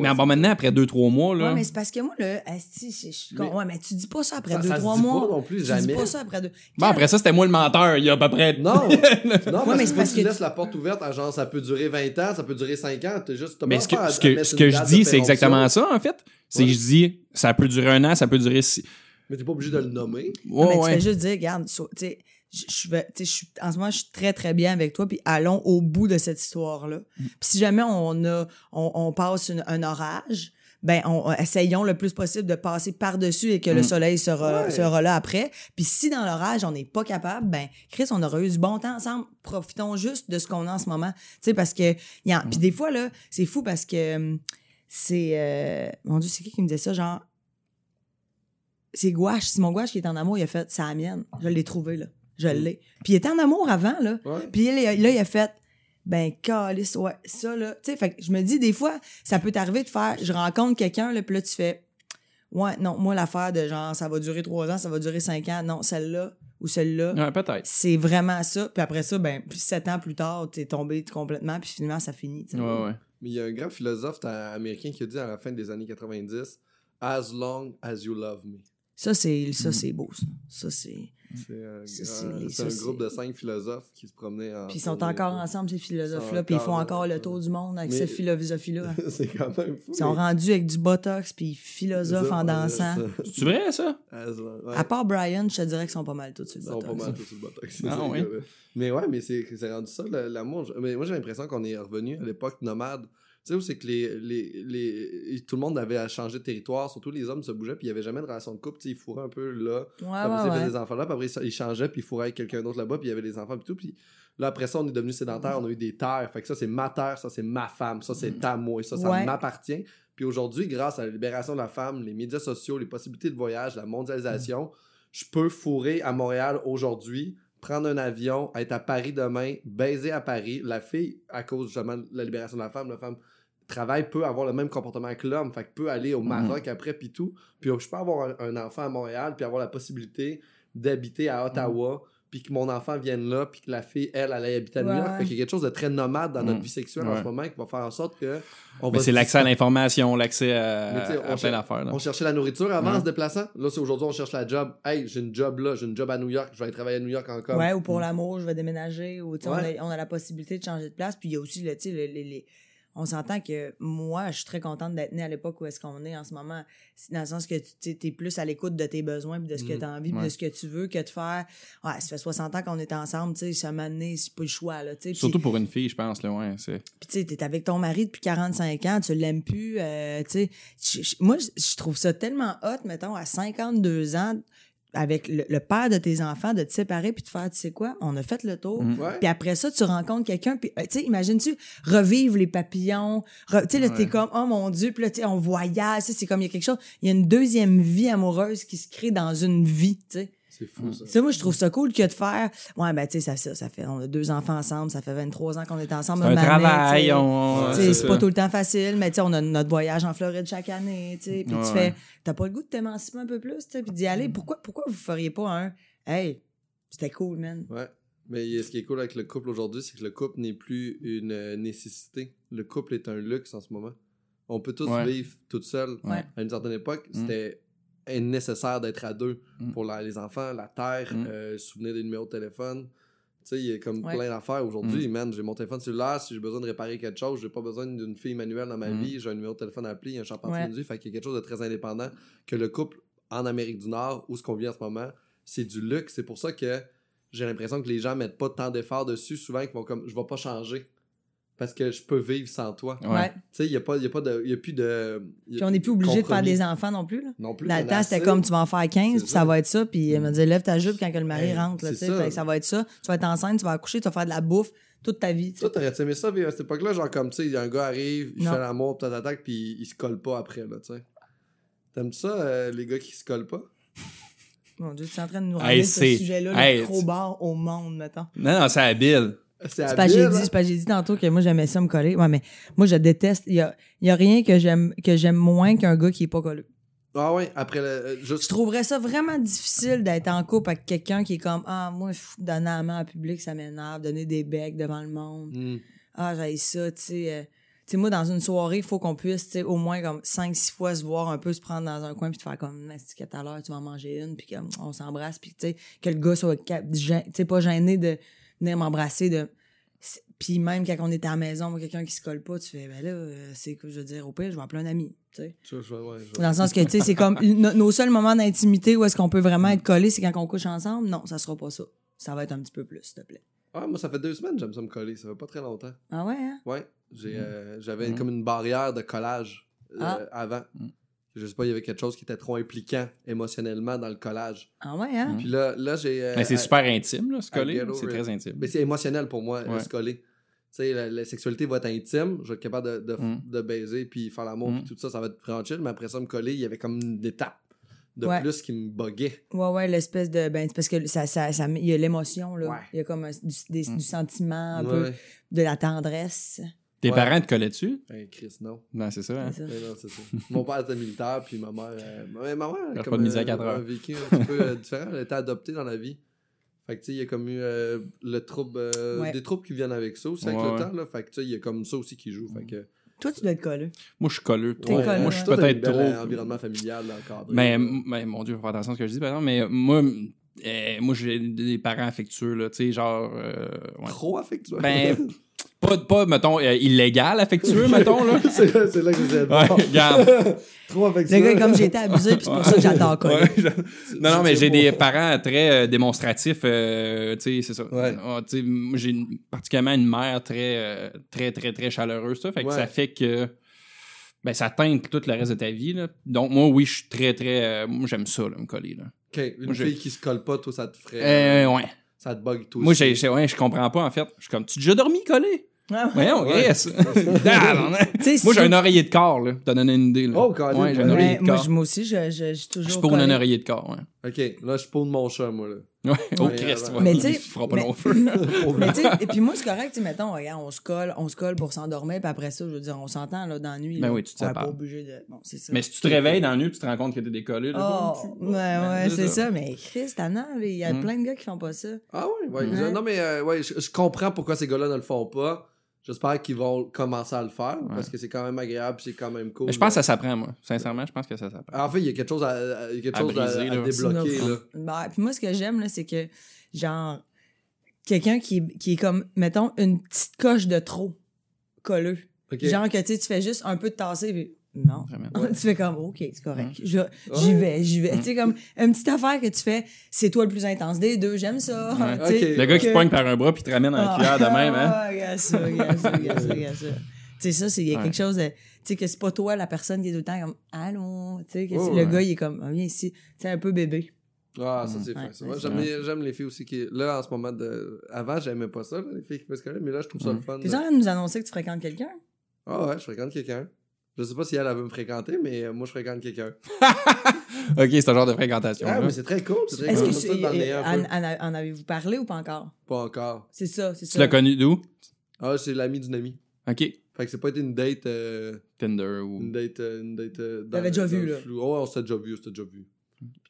mais bon, maintenant, après deux, trois mois, là. Ouais, mais c'est parce que moi, là, asti, je- je- Mais- ouais, mais tu dis pas ça après Ça- deux, ça se trois dit mois. pas non plus, tu jamais. dis pas ça après deux. Bon, après ça, c'était moi le menteur, il y a à peu près. Non! [LAUGHS] non, mais parce c'est que parce parce que tu laisses la porte ouverte genre ça peut durer 20 ans, ça peut durer 5 ans, t'as juste Mais ce que, ce que, ce que je dis, c'est exactement ça, en fait. C'est Ouais. que je dis, ça peut durer un an, ça peut durer six. Mais t'es pas obligé de le nommer. Non, mais Ouais, tu fais ouais. juste dire, regarde, tu sais, je je vais- tu sais, je suis- en ce moment, je suis très, très bien avec toi, puis allons au bout de cette histoire-là. Mm. Puis si jamais on, a, on, on passe une- un orage, ben, on, on- essayons le plus possible de passer par-dessus et que le Mm. soleil sera, Ouais. sera là après. Puis si dans l'orage, on n'est pas capable, ben, Chris, on aura eu du bon temps ensemble. Profitons juste de ce qu'on a en ce moment. Tu sais, parce que, y a- puis des fois, là, c'est fou parce que hum, c'est, euh, mon Dieu, c'est qui qui me disait ça, genre, c'est Gouache. Simon Gouache qui est en amour, il a fait, c'est la mienne. Je l'ai trouvé, là. Je l'ai. Puis il était en amour avant, là. Ouais. Puis là, là, il a fait, ben, calice, ouais, ça, là. Tu sais, fait que je me dis, des fois, ça peut t'arriver de faire, je rencontre quelqu'un, là, puis là, tu fais, ouais, non, moi, l'affaire de genre, ça va durer trois ans, ça va durer cinq ans, non, celle-là ou celle-là. Ouais, peut-être. C'est vraiment ça. Puis après ça, ben, sept ans plus tard, t'es tombé complètement, puis finalement, ça finit. tu sais. Ouais, ouais. Mais il y a un grand philosophe américain qui a dit à la fin des années 90 As long as you love me. Ça, c'est ça, Mhm. c'est beau, ça. Ça, c'est. C'est un, c'est ça, un groupe de cinq philosophes qui se promenaient en. Puis ils sont encore ensemble, ces philosophes-là, Ils puis ils sont font encore, le tour du monde avec Mais- cette philosophie-là. [LAUGHS] c'est quand même fou. Ils sont mais- rendus avec du botox, puis ils philosophent Ça, en dansant. C'est vrai, ça? [LAUGHS] Ouais. À part Brian, je te dirais qu'ils sont pas mal tous sur Ils le sont botox. pas mal tous sur le botox. Ah. Mais ouais, mais c'est c'est rendu ça, l'amour. Mais moi, j'ai l'impression qu'on est revenu à l'époque nomade. Tu sais, où c'est que les, les, les, tout le monde avait à changer de territoire, surtout les hommes se bougeaient, puis il n'y avait jamais de relation de couple. Tu sais, ils fourraient un peu là, Ouais, Puis après, ça, ouais, il faisait ouais. des enfants là, puis après, ça, il changeait, puis il fourrait avec quelqu'un d'autre là-bas, puis il y avait des enfants, puis tout. Puis là, après ça, on est devenu sédentaire, on a eu des terres. Fait que ça, c'est ma terre, ça, c'est ma femme, ça, c'est à moi, ça, ça m'appartient. Puis aujourd'hui, grâce à la libération de la femme, les médias sociaux, les possibilités de voyage, la mondialisation, je peux fourrer à Montréal aujourd'hui, prendre un avion, être à Paris demain, baiser à Paris. La fille, à cause justement de la libération de la femme, la femme travail peut avoir le même comportement que l'homme, fait que peut aller au Maroc après puis tout, puis je peux avoir un, un enfant à Montréal puis avoir la possibilité d'habiter à Ottawa, puis que mon enfant vienne là, puis que la fille elle elle aille habiter à New York, ouais. fait qu'il y a quelque chose de très nomade dans notre Mm. vie sexuelle en ce moment qui va faire en sorte que on Mais va c'est l'accès à l'information, l'accès à, plein d'affaires. là. on cherchait la nourriture avant en se déplaçant. Là, c'est aujourd'hui, on cherche la job. Hey, j'ai une job là, j'ai une job à New York, je vais aller travailler à New York encore. Ouais, ou pour l'amour, je vais déménager, ou tu sais, Ouais. on, a, on a la possibilité de changer de place. Puis il y a aussi, le, on s'entend que moi, je suis très contente d'être née à l'époque où est-ce qu'on est en ce moment. Dans le sens que tu es plus à l'écoute de tes besoins, puis de ce que Mhm. tu as envie, puis Ouais. de ce que tu veux, que de faire. Ouais, ça fait 60 ans qu'on est ensemble, tu sais, ça m'a amené, c'est pas le choix, là, Surtout pour une fille, je pense. Là, ouais. Puis tu sais, t'es avec ton mari depuis 45 ans, tu l'aimes plus, euh, tu sais. Moi, je- je trouve ça tellement hot, mettons, à 52 ans, avec le, le père de tes enfants, de te séparer puis de faire, tu sais quoi, on a fait le tour. Mm. Ouais. Puis après ça, tu rencontres quelqu'un, puis euh, tu sais, imagines-tu revivre les papillons, re- tu sais, là, t'es comme, oh mon Dieu, puis là, tu sais, on voyage, tu sais, c'est comme, il y a quelque chose, il y a une deuxième vie amoureuse qui se crée dans une vie, tu sais. C'est fou ça. Tu sais, moi, je trouve ça cool que de faire, ouais, ben, tu sais, ça, ça, ça fait, on a deux enfants ensemble, ça fait 23 ans qu'on est ensemble. C'est un année, travail. on- Ouais, Tu sais, c'est c'est ça. pas tout le temps facile, mais tu sais, on a notre voyage en Floride chaque année, tu sais. Puis Ouais, tu ouais. fais, t'as pas le goût de t'émanciper un peu plus, tu sais, puis d'y aller. Pourquoi, pourquoi vous feriez pas un, hey, c'était cool, man? Ouais. Mais ce qui est cool avec le couple aujourd'hui, c'est que le couple n'est plus une euh, nécessité. Le couple est un luxe en ce moment. On peut tous Ouais. vivre tout seul. Ouais. À une certaine époque, Mm. C'était nécessaire d'être à deux Mm. pour la- les enfants, la terre, Mm. euh, souvenir des numéros de téléphone. Tu sais, il y a comme Ouais. plein d'affaires aujourd'hui. Man, j'ai mon téléphone cellulaire. Si j'ai besoin de réparer quelque chose, j'ai pas besoin d'une fille manuelle dans ma Mm. vie. J'ai un numéro de téléphone à appeler, il y a un charpentier Ouais. Fait qu'il y a quelque chose de très indépendant que le couple en Amérique du Nord, où ce qu'on vit en ce moment, c'est du luxe. C'est pour ça que j'ai l'impression que les gens mettent pas tant d'efforts dessus. Souvent, ils vont comme, je vais pas changer. Parce que je peux vivre sans toi. Tu Ouais. Ouais. sais, il y a pas, il y a pas de, il y a plus de. il y a Puis on n'est plus obligé de faire des enfants non plus, là. Non plus. Dans le temps, c'était comme tu vas en faire 15, C'est puis ça ça. va être ça. Puis elle m'a dit, lève ta jupe quand que le mari Hey, rentre, là, tu ça. Fait que ça va être ça. Tu vas être enceinte, tu vas accoucher, tu vas faire de la bouffe toute ta vie, tu sais. Toi, t'aurais aimé ça vivre à cette époque-là? Genre, comme, tu sais, un gars arrive, il Non. fait l'amour, puis t'attaques, puis il se colle pas après, là, tu sais. T'aimes ça, euh, les gars qui se collent pas? Mon Dieu, tu es en train de nous Hey, ramener ce sujet-là, hey, le trop bord au monde, mettons. Non, non, c'est habile. C'est que j'ai dit, hein? c'est que j'ai dit tantôt que moi j'aimais ça me coller. Ouais, mais moi je déteste. Il y a, y a rien que j'aime que j'aime moins qu'un gars qui est pas collé. Ah ouais, après le. euh, juste. Je trouverais ça vraiment difficile d'être en couple avec quelqu'un qui est comme Ah, moi, pff, donner la main en public, ça m'énerve, donner des becs devant le monde. Hmm. Ah, j'ai ça, tu sais. euh, tu sais, moi, dans une soirée, il faut qu'on puisse, tu sais, au moins comme 5-6 fois se voir un peu, se prendre dans un coin, puis te faire comme, est-ce que tout à l'heure, tu vas en manger une, puis qu'on s'embrasse, puis tu sais, que le gars soit, cap- gê- tu sais, pas gêné de venir m'embrasser, de. Puis même quand on était à la maison, quelqu'un qui se colle pas, tu fais, ben là, euh, c'est que je veux dire, au pire, je vais appeler un ami. Tu sais. Je- je- ouais, je- Dans le sens que, tu sais, c'est comme [LAUGHS] no- nos seuls moments d'intimité où est-ce qu'on peut vraiment être collés, c'est quand on couche ensemble? Non, ça sera pas ça. Ça va être un petit peu plus, s'il te plaît. Ah, moi, ça fait deux semaines que j'aime ça me coller. Ça fait pas très longtemps. Ah ouais, hein? Ouais. J'ai, euh, j'avais Mhm. comme une barrière de collage euh, Ah. avant. Mhm. Je sais pas, il y avait quelque chose qui était trop impliquant émotionnellement dans le collage. Ah ouais, hein? Puis là, là j'ai. euh, Mais c'est super intime, là, I coller. C'est très intime. Mais c'est émotionnel pour moi, Ouais. se coller. Tu sais, la, la sexualité va être intime, je vais être capable de, de, Mm. de baiser puis faire l'amour Mm. puis tout ça, ça va être vraiment chill, mais après ça, me coller, il y avait comme une étape de Ouais. plus qui me buguait. Ouais, ouais, l'espèce de. Ben, c'est parce que ça, ça, ça, il y a l'émotion, là. Ouais. Il y a comme un- du, des- Mm. du sentiment, un Ouais. peu de la tendresse. Tes Ouais. parents te collaient dessus? Ben, Chris, non. Non, c'est ça. hein? Ça. Ben non, c'est ça. Mon père était militaire, puis ma mère. euh, ma ma mère, Elle a a pas comme, de à euh, heures. un vécu un petit peu euh, différent. Elle a été adoptée dans la vie. Fait que, tu sais, il y a comme eu euh, le trouble, euh, Ouais. des troubles qui viennent avec ça aussi, avec Ouais, le temps, là. Fait que, tu sais, il y a comme ça aussi qui joue. Fait que. Toi, tu dois être collé. Moi, je suis colleux. Colleux, Moi, je suis peut-être trop. environnement familial, encadré. Mais, mais mon Dieu, faut faire attention à ce que je dis, par exemple. Mais moi, moi j'ai des parents affectueux, là. Tu sais, genre. euh, ouais. Trop affectueux. Ben, [LAUGHS] pas, pas, mettons, euh, illégal affectueux, mettons, là. [LAUGHS] c'est là, c'est là que j'essaie de Ouais, regarde. [LAUGHS] Trop affectueux. Le gars, comme j'ai été abusé, puis c'est pour ça que j'adore. Ouais, je- non, non, mais j'ai des parents très euh, démonstratifs, euh, tu sais, c'est ça. Ouais. Ah, tu sais, moi, j'ai une- particulièrement une mère très, très, très, très chaleureuse, ça. Fait que Ouais. ça fait que, ben, ça teinte tout le reste de ta vie, là. Donc, moi, oui, je suis très, très, euh, moi, j'aime ça, là, me coller, là. Ok, une Moi, fille qui se colle pas, toi, ça te ferait. Euh, ouais. Ça te bug, toi Moi, j'ai- ouais, je comprends pas, en fait. Je suis comme, tu as déjà dormi collé? Ah, Voyons, Ouais. yes. [LAUGHS] Sais, moi, j'ai un oreiller de corps, là. T'as donné une idée, là. Oh, Colin, Ouais, j'ai un oreiller de moi, corps. je- moi aussi, je, je, toujours. Je pour un oreiller de corps, ouais. Ok, là, je pose mon chat, moi, là. Ouais, oh Christ, ouais. Mais il tu sais, fera pas mais- long [LAUGHS] feu. [LAUGHS] Mais tu sais, et puis moi, c'est correct, tu sais, mettons, regarde, on se colle, on se colle pour s'endormir, puis après ça, je veux dire, on s'entend, là, dans la nuit. Ben là, oui, tu te sépares. pas obligé de. Bon, c'est ça. Mais si tu te réveilles dans la nuit, tu te rends compte que t'es décollé. Là, Oh, ouais, ouais, c'est ça. Mais Chris, Tana, là, il y a Mm. plein de gars qui font pas ça. Ah ouais, ouais. Non, mais euh, ouais, je comprends pourquoi ces gars-là ne le font pas. J'espère qu'ils vont commencer à le faire parce que c'est quand même agréable c'est quand même cool. Mais je pense que ça s'apprend, moi. Sincèrement, je pense que ça s'apprend. En fait, il y a quelque chose à, à- il y a quelque À chose à- briser, à, là. débloquer. Là. Ben, puis moi, ce que j'aime, là, c'est que, genre, quelqu'un qui, est- qui est comme, mettons, une petite coche de trop colleux. Genre que, tu sais, tu fais juste un peu de tasser, puis non. Vraiment. [LAUGHS] tu fais comme, OK, c'est correct. Mm. Je- J'y vais, j'y vais. Tu sais, comme, une petite affaire que tu fais, c'est toi le plus intense des deux, j'aime ça. [LAUGHS] Le gars qui que- te pogne par un bras puis te ramène en cuillère de même, hein? Ah, regarde ça, regarde ça, regarde ça, regarde ça. Tu sais, ça, c'est, il y a Ouais. quelque chose de, tu sais, que c'est pas toi la personne qui est tout le temps comme, allô, tu sais, que Oh, le gars, il est comme, Ah, viens ici, tu sais, un peu bébé. Ah, ça, c'est Ouais, fin. ça. ouais, Moi, c'est j'aime, vrai. les, j'aime les filles aussi qui. Là, en ce moment, de... avant, j'aimais pas ça, là, les filles qui peuvent se coller, mais là, je trouve ça Mm. le fun. T'es en train de nous annoncer que tu fréquentes quelqu'un? Ah ouais, je fréquente quelqu'un. Je sais pas si elle, elle veut me fréquenter, mais moi, je fréquente quelqu'un. [LAUGHS] Ok, c'est un genre de fréquentation. Ah, là. mais c'est très cool. C'est très Est-ce cool. que nez euh, peu. en, en- en avez-vous parlé ou pas encore? Pas encore. C'est ça, c'est ça. Tu l'as connu d'où? Ah, c'est l'ami d'une amie. Ok. Fait que c'est pas été une date. euh, Tinder ou. Une date. euh, Une date euh, dans- T'avais déjà dans vu, le là. flou. Oh, ouais, on s'était déjà vu, on s'était déjà vu.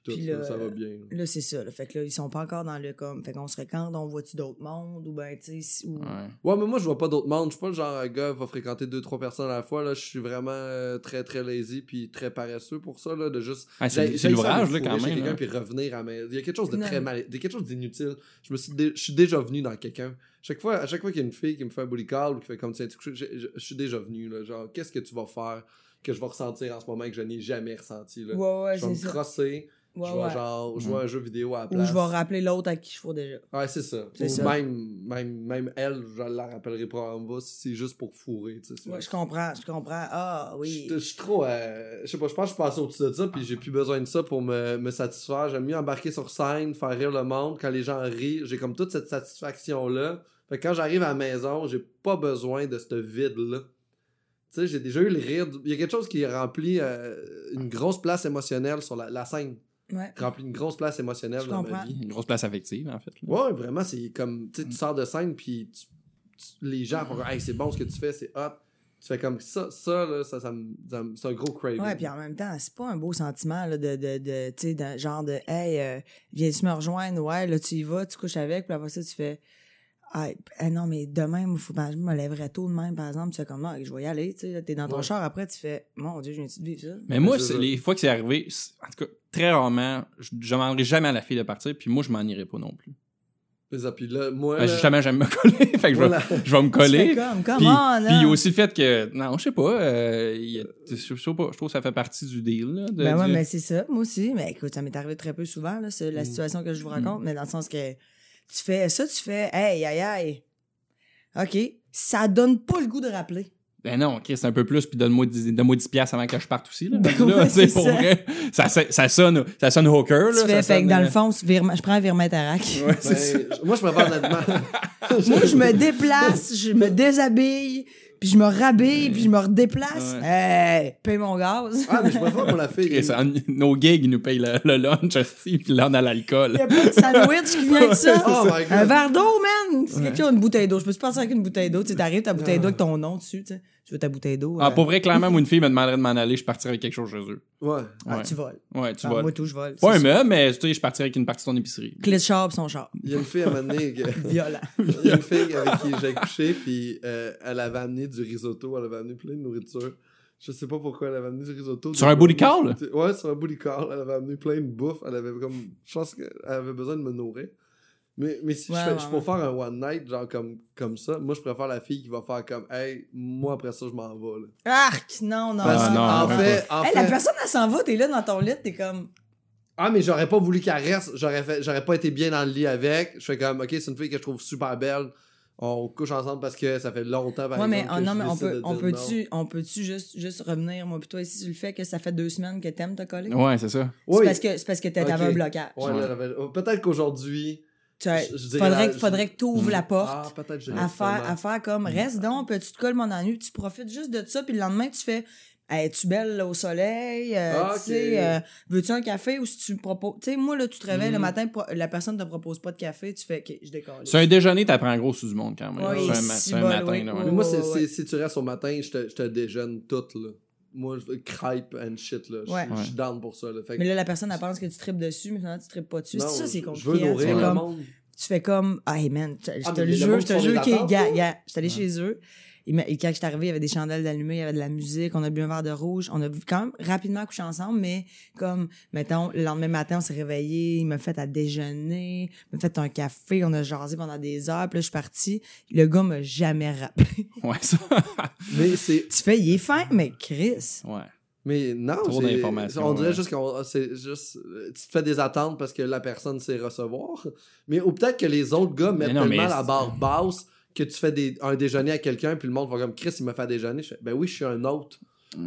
Puis tout, Puis ça, là, ça va bien. là. Là, c'est ça. Là. Fait que là, ils sont pas encore dans le comme. Fait qu'on se fréquente, on voit-tu d'autres mondes ou ben, tu sais, ou... Ouais. Ouais, mais moi, je vois pas d'autres mondes. Je suis pas le genre de gars qui va fréquenter deux, trois personnes à la fois. Là. Je suis vraiment euh, très, très lazy puis très paresseux pour ça. Là, de juste. Ah, c'est l'ouvrage, là, quand même. quelqu'un là. puis revenir à mes... Il y a quelque chose de Non. très mal. Il y a quelque chose d'inutile. Je me suis, dé- je suis déjà venu dans quelqu'un. Chaque fois, à chaque fois qu'il y a une fille qui me fait un bully call ou qui fait comme tiens, je, je- je suis déjà venu. Là. Genre, qu'est-ce que tu vas faire que je vais ressentir en ce moment que je n'ai jamais ressenti? Là? Ouais, ouais, je vais c'est me crosser. Ouais, je vais ouais. genre jouer à un jeu vidéo à la Ou je vais rappeler l'autre à qui je fous déjà. Ouais, c'est ça. Ou ça. Même, même, même elle, je la rappellerai probablement pas si c'est juste pour fourrer. tu sais. Ouais, je comprends, je comprends. Ah, oui. Je je suis trop. euh, je sais pas, je pense que je suis passé au-dessus de ça, puis j'ai plus besoin de ça pour me, me satisfaire. J'aime mieux embarquer sur scène, faire rire le monde. Quand les gens rient, j'ai comme toute cette satisfaction-là. Fait que quand j'arrive à la maison, j'ai pas besoin de ce vide-là. Tu sais, j'ai déjà eu le rire. du- Il y a quelque chose qui remplit euh, une grosse place émotionnelle sur la, la scène. Ouais. Remplit une grosse place émotionnelle Je dans ma vie. Une grosse place affective, en fait. là. Ouais, vraiment, c'est comme, tu sais, tu sors de scène, puis tu- tu- les gens font, hey, c'est bon ce que tu fais, c'est hot. Tu fais comme ça, ça, là, ça, ça, c'est un gros craving. Ouais, puis en même temps, c'est pas un beau sentiment là, de, de, de tu sais, d'un genre de Hey, euh, viens-tu me rejoindre? Ouais, là, tu y vas, tu couches avec, puis après ça, tu fais Ah, eh non, mais demain, il faut, ben, je me lèverais tôt demain, par exemple, tu fais comme, ah, je vais y aller, tu sais, t'es dans ton Ouais. char, après, tu fais, mon Dieu, je viens de vivre ça? Mais moi, ça. les fois que c'est arrivé, c'est- en tout cas, très rarement, je je demanderai jamais à la fille de partir, puis moi, je m'en irai pas non plus. Puis là, moi. Ben, justement, j'aime me coller. [LAUGHS] fait que je vais, voilà. je vais me coller. comme, Puis, on, puis aussi le fait que, non, je sais pas, euh, il y a- je sais pas, je trouve que ça fait partie du deal. Là, de- Ben ouais, du- mais c'est ça, moi aussi. Mais écoute, ça m'est arrivé très peu souvent, là, c'est Mm. la situation que je vous raconte, mais dans le sens que tu fais ça, tu fais, hey, aïe, aïe. OK, ça donne pas le goût de rappeler. Ben non, Chris, un peu plus, puis donne-moi 10, donne-moi 10 piastres avant que je parte aussi. Là, [LAUGHS] Ben ouais, c'est pour ça. vrai, ça, ça, ça sonne, ça sonne hooker. Là, Tu ça fais, fait sonne, que dans euh, le fond, c'est virement- je prends un virement Tarac. Ouais, c'est ça. Ben, moi, je préfère honnêtement. [LAUGHS] [LAUGHS] Moi, je me déplace, je me déshabille, puis je me rhabille, puis je me redéplace. Ouais. Hey, paye mon gaz. Ah, mais je préfère pour la en- nos gigs, ils nous payent le, le lunch aussi, puis là, on a l'alcool. Il y a pas de sandwich qui vient de ça. [LAUGHS] Oh my God. Un verre d'eau, man! C'est quelque chose, une bouteille d'eau. Je peux te passer avec une bouteille d'eau. Tu sais, t'arrives, ta bouteille d'eau avec ton nom dessus, tu sais. Tu veux ta bouteille d'eau. Ah, euh, pour vrai, clairement, [LAUGHS] moi, une fille me demanderait de m'en aller, je partirais avec quelque chose chez eux. Ouais. ah, Ouais. tu voles. Ouais, tu Ah, vois. Moi, tout, je vole. Pas un C'est ça. meuble, mais tu sais, je partirais avec une partie de ton épicerie. Clé de char son char. Il y a une fille à que- [LAUGHS] Violent. Il y a une fille avec qui j'ai couché, puis euh, elle avait amené du risotto, elle avait amené plein de nourriture. Je sais pas pourquoi elle avait amené du risotto. Sur un booty call? Ouais, sur un booty call. Elle avait amené plein de bouffe. Elle avait comme. Je pense qu'elle avait besoin de me nourrir. Mais, mais si Ouais, je, fais, ouais, je peux faire un one night, genre comme, comme ça, moi je préfère la fille qui va faire comme, hey, moi après ça, je m'en vais. Là. Arc! Non, non, Parce Ah, non, en fait, en Hey, fait- la personne, elle s'en va, t'es là dans ton lit, t'es comme. Ah, mais j'aurais pas voulu qu'elle reste. J'aurais, fait, j'aurais pas été bien dans le lit avec. Je fais comme, ok, c'est une fille que je trouve super belle. On couche ensemble parce que ça fait longtemps, par Ouais, mais, exemple, oh, que non, je mais on peut, on peut-tu, on peut-tu juste, juste revenir, moi, plutôt ici, sur le fait que ça fait deux semaines que t'aimes te coller? Ouais, c'est ça. non. C'est Oui. parce que, c'est parce que t'avais un blocage. Ouais, peut-être qu'aujourd'hui. Tu je- je faudrait, que- faudrait que tu ouvres la porte. Ah, que à faire, à faire comme reste donc, tu te colles mon ennui, tu profites juste de ça, puis le lendemain, tu fais Hey, es-tu belle là, au soleil? Euh, Ah, tu sais, euh, veux-tu un café ou si tu me proposes. Tu sais, moi, là, tu te réveilles le Mhm. matin, la personne te propose pas de café, tu fais OK, je décolle. C'est un déjeuner, t'apprends gros sur du monde quand même. C'est un, ma- si c'est un matin. oui. là, Ouais, ouais. moi, ouais, si tu restes au matin, je te, je te déjeune tout, là. Moi, je crêpe and shit, là. Je, Ouais. je suis down pour ça, là. Fait que- Mais là, la personne, elle pense que tu tripes dessus, mais finalement, tu tripes pas dessus. C'est ça, c'est compliqué. Je veux hein. tu, nourrir fais le comme, monde. tu fais comme, hey man, je, Ah, te le jure, je te jure, attentes, gars, je suis Ouais. chez eux. Et quand je suis arrivée, il y avait des chandelles d'allumées, il y avait de la musique, on a bu un verre de rouge. On a quand même rapidement couché ensemble, mais comme, mettons, le lendemain matin, on s'est réveillé, il m'a fait à déjeuner, il m'a fait un café, on a jasé pendant des heures, puis là, je suis partie. Le gars m'a jamais rappelé. [LAUGHS] Ouais, ça. Mais c'est. tu fais, il est fin, mais Chris. ouais. Mais non, Trop d'informations, On dirait ouais. juste qu'on c'est juste tu te fais des attentes parce que la personne sait recevoir. Mais ou peut-être que les autres gars mettent non, tellement la barre basse que tu fais des, un déjeuner à quelqu'un puis le monde va comme Chris il m'a fait déjeuner. Je fais, ben oui, je suis un autre.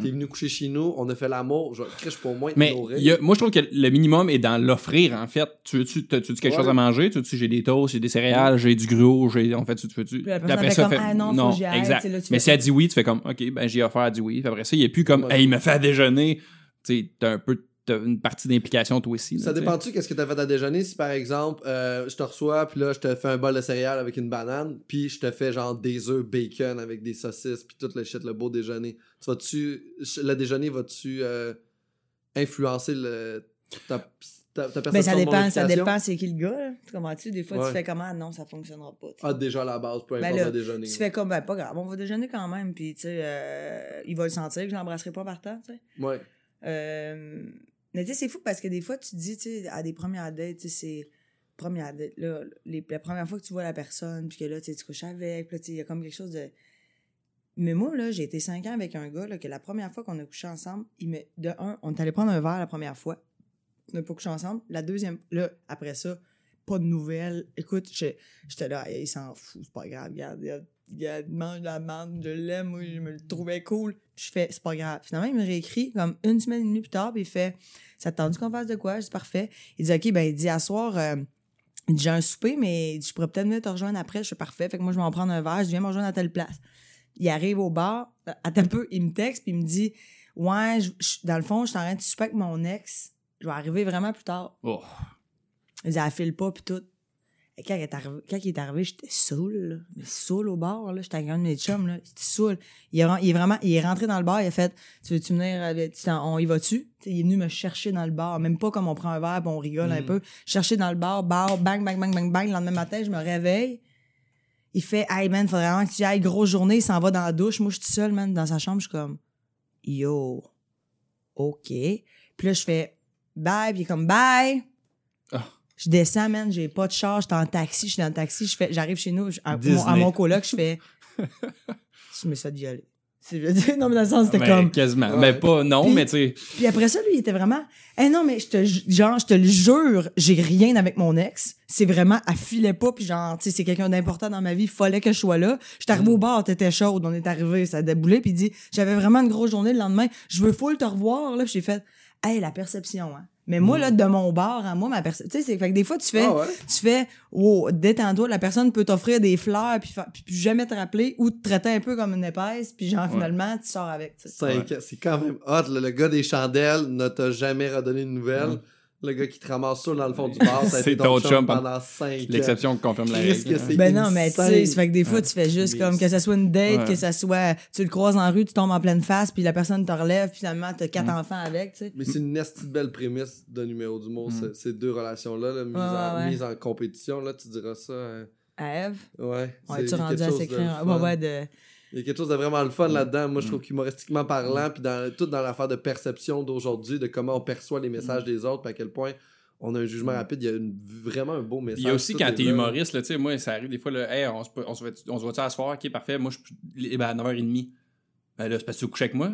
T'es venu coucher chez nous, on a fait l'amour. Je Chris, je peux au moins te Mais y a- moi, je trouve que le minimum est dans l'offrir, en fait. Tu veux-tu tu veux-tu quelque Ouais. chose à manger? Tu veux-tu j'ai des toasts, j'ai des céréales, j'ai du gruau, j'ai. En fait, tu tu veux-tu? Puis Puis personne fait ah non, faut que j'y aille, exact. tu là, tu Mais si elle dit oui, tu fais comme, OK, ben j'ai offert, elle dit oui. Puis après ça, il n'y a plus comme, Ouais. hey, il me fait à déjeuner. Tu sais, t'as un peu t'as une partie d'implication toi aussi. Ça là, tu dépend-tu qu'est-ce que t'as fait à déjeuner? Si par exemple euh, je te reçois puis là je te fais un bol de céréales avec une banane puis je te fais genre des œufs bacon avec des saucisses puis tout le shit le beau déjeuner. Tu vas-tu le déjeuner vas-tu euh, influencer le ta, ta, ta perception Ben, ça dépend, ça dépend c'est qui le gars, là. Tu comprends-tu? Des fois, Ouais. tu fais comment? Non, ça fonctionnera pas. tu. Ah déjà à la base peu Ben importe là, le déjeuner. Tu fais comme, ben, pas grave, on va déjeuner quand même, puis tu sais, euh, il va le sentir que je l'embrasserai pas par temps, tu sais. Ouais. Euh, mais tu sais, c'est fou parce que des fois, tu dis, tu à des premières dates, tu sais, c'est. Première date, là, la première fois que tu vois la personne, puis que là, tu sais, tu couches avec, il y a comme quelque chose de. Mais moi, là, j'ai été cinq ans avec un gars, là, que la première fois qu'on a couché ensemble, il me. De un, on est allé prendre un verre la première fois. On n'a pas couché ensemble. La deuxième, là, après ça, pas de nouvelles. Écoute, j'étais là, il s'en fout, c'est pas grave, regarde, regarde, mange la menthe, je l'aime, moi, je me le trouvais cool. Je fais, c'est pas grave. Finalement, il me réécrit comme une semaine et demie plus tard, puis il fait, ça te tendu qu'on fasse de quoi? Je dis, parfait. Il dit, OK, ben, il dit, à soir, euh, il dit, j'ai un souper, mais je pourrais peut-être venir te rejoindre après. Je fais, parfait. Fait que moi, je vais en prendre un verre, je viens me rejoindre à telle place. Il arrive au bar, à un peu, il me texte, puis il me dit, ouais, je- je- dans le fond, je suis en train de souper avec mon ex. Je vais arriver vraiment plus tard. Oh. Il dit, elle file pas, puis tout. Et quand il est arrivé, quand il est arrivé j'étais saoul, là. Saoul au bar, là. J'étais avec un de mes chums, là. J'étais saoul. Il est, il est vraiment, il est rentré dans le bar, il a fait, tu veux-tu venir, avec- on y va-tu? Il est venu me chercher dans le bar. Même pas comme on prend un verre pis on rigole un Mm. peu. Chercher dans le bar, bar, bang, bang, bang, bang, bang. Le lendemain matin, je me réveille. Il fait, hey man, faudrait vraiment que tu y ailles. Grosse journée, il s'en va dans la douche. Moi, je suis toute seule, man, dans sa chambre. Je suis comme, yo, OK. Puis là, je fais, bye. Puis il est comme, bye. Je descends, man, j'ai pas de charge, j'étais en taxi, je suis dans le taxi, je fais, j'arrive chez nous, je- à, mon, à mon coloc, je fais, [LAUGHS] je me suis fait violer. Je non, mais dans le sens, c'était Ben, comme, Quasiment. Ouais. Mais pas, non, Puis- mais tu sais. puis après ça, lui, il était vraiment, eh non, mais je te, genre, je te le jure, j'ai rien avec mon ex. C'est vraiment, elle filait pas, puis genre, tu sais, c'est quelqu'un d'important dans ma vie, fallait que je sois là. J'étais arrivé au bar, t'étais chaude, on est arrivé, ça a déboulé, puis il dit, j'avais vraiment une grosse journée le lendemain, je veux full te revoir, là, puis j'ai fait, hey, la perception, hein. Mais moi, là, de mon bar à moi, ma perception, tu sais, c'est fait que des fois, tu fais, Ah ouais? tu fais, oh, détends-toi, la personne peut t'offrir des fleurs, puis, fa- puis, puis jamais te rappeler, ou te traiter un peu comme une épaisse, puis genre, finalement, tu sors avec. C'est quand même hot. là. Le gars des chandelles ne t'a jamais redonné de nouvelles. Le gars qui te ramasse ça dans le fond du [LAUGHS] bar, ça a C'est été ton ton chum chum pendant 5 ans. L'exception confirme la règle. que c'est Ben non, mais tu sais, fait que des fois, Ouais. tu fais juste comme que ça soit une date, Ouais. que ça soit, tu le croises en rue, tu tombes en pleine face, puis la personne te relève, puis finalement, t'as quatre Mm. enfants avec, tu sais. Mais c'est une esti de belle prémisse de numéro du mot, ce- ces deux relations-là, là, mise, Ouais, en, ouais, ouais. mise en compétition, là, tu diras ça. hein. À Eve, Ouais. on est-tu rendu à s'écrire? Ouais, ouais, de. Il y a quelque chose de vraiment le fun là-dedans. Mm. Moi, je trouve qu'humoristiquement parlant, puis dans, tout dans l'affaire de perception d'aujourd'hui, de comment on perçoit les messages Mm. des autres, puis à quel point on a un jugement rapide, il y a une- vraiment un beau message. Il y a aussi quand t'es humoriste, là, tu sais, moi, ça arrive des fois, là, hey, on se, on se, voit-tu à soir? Ok, parfait. Moi, je suis eh ben, à 9h30. Ben là, c'est parce que tu couches avec moi?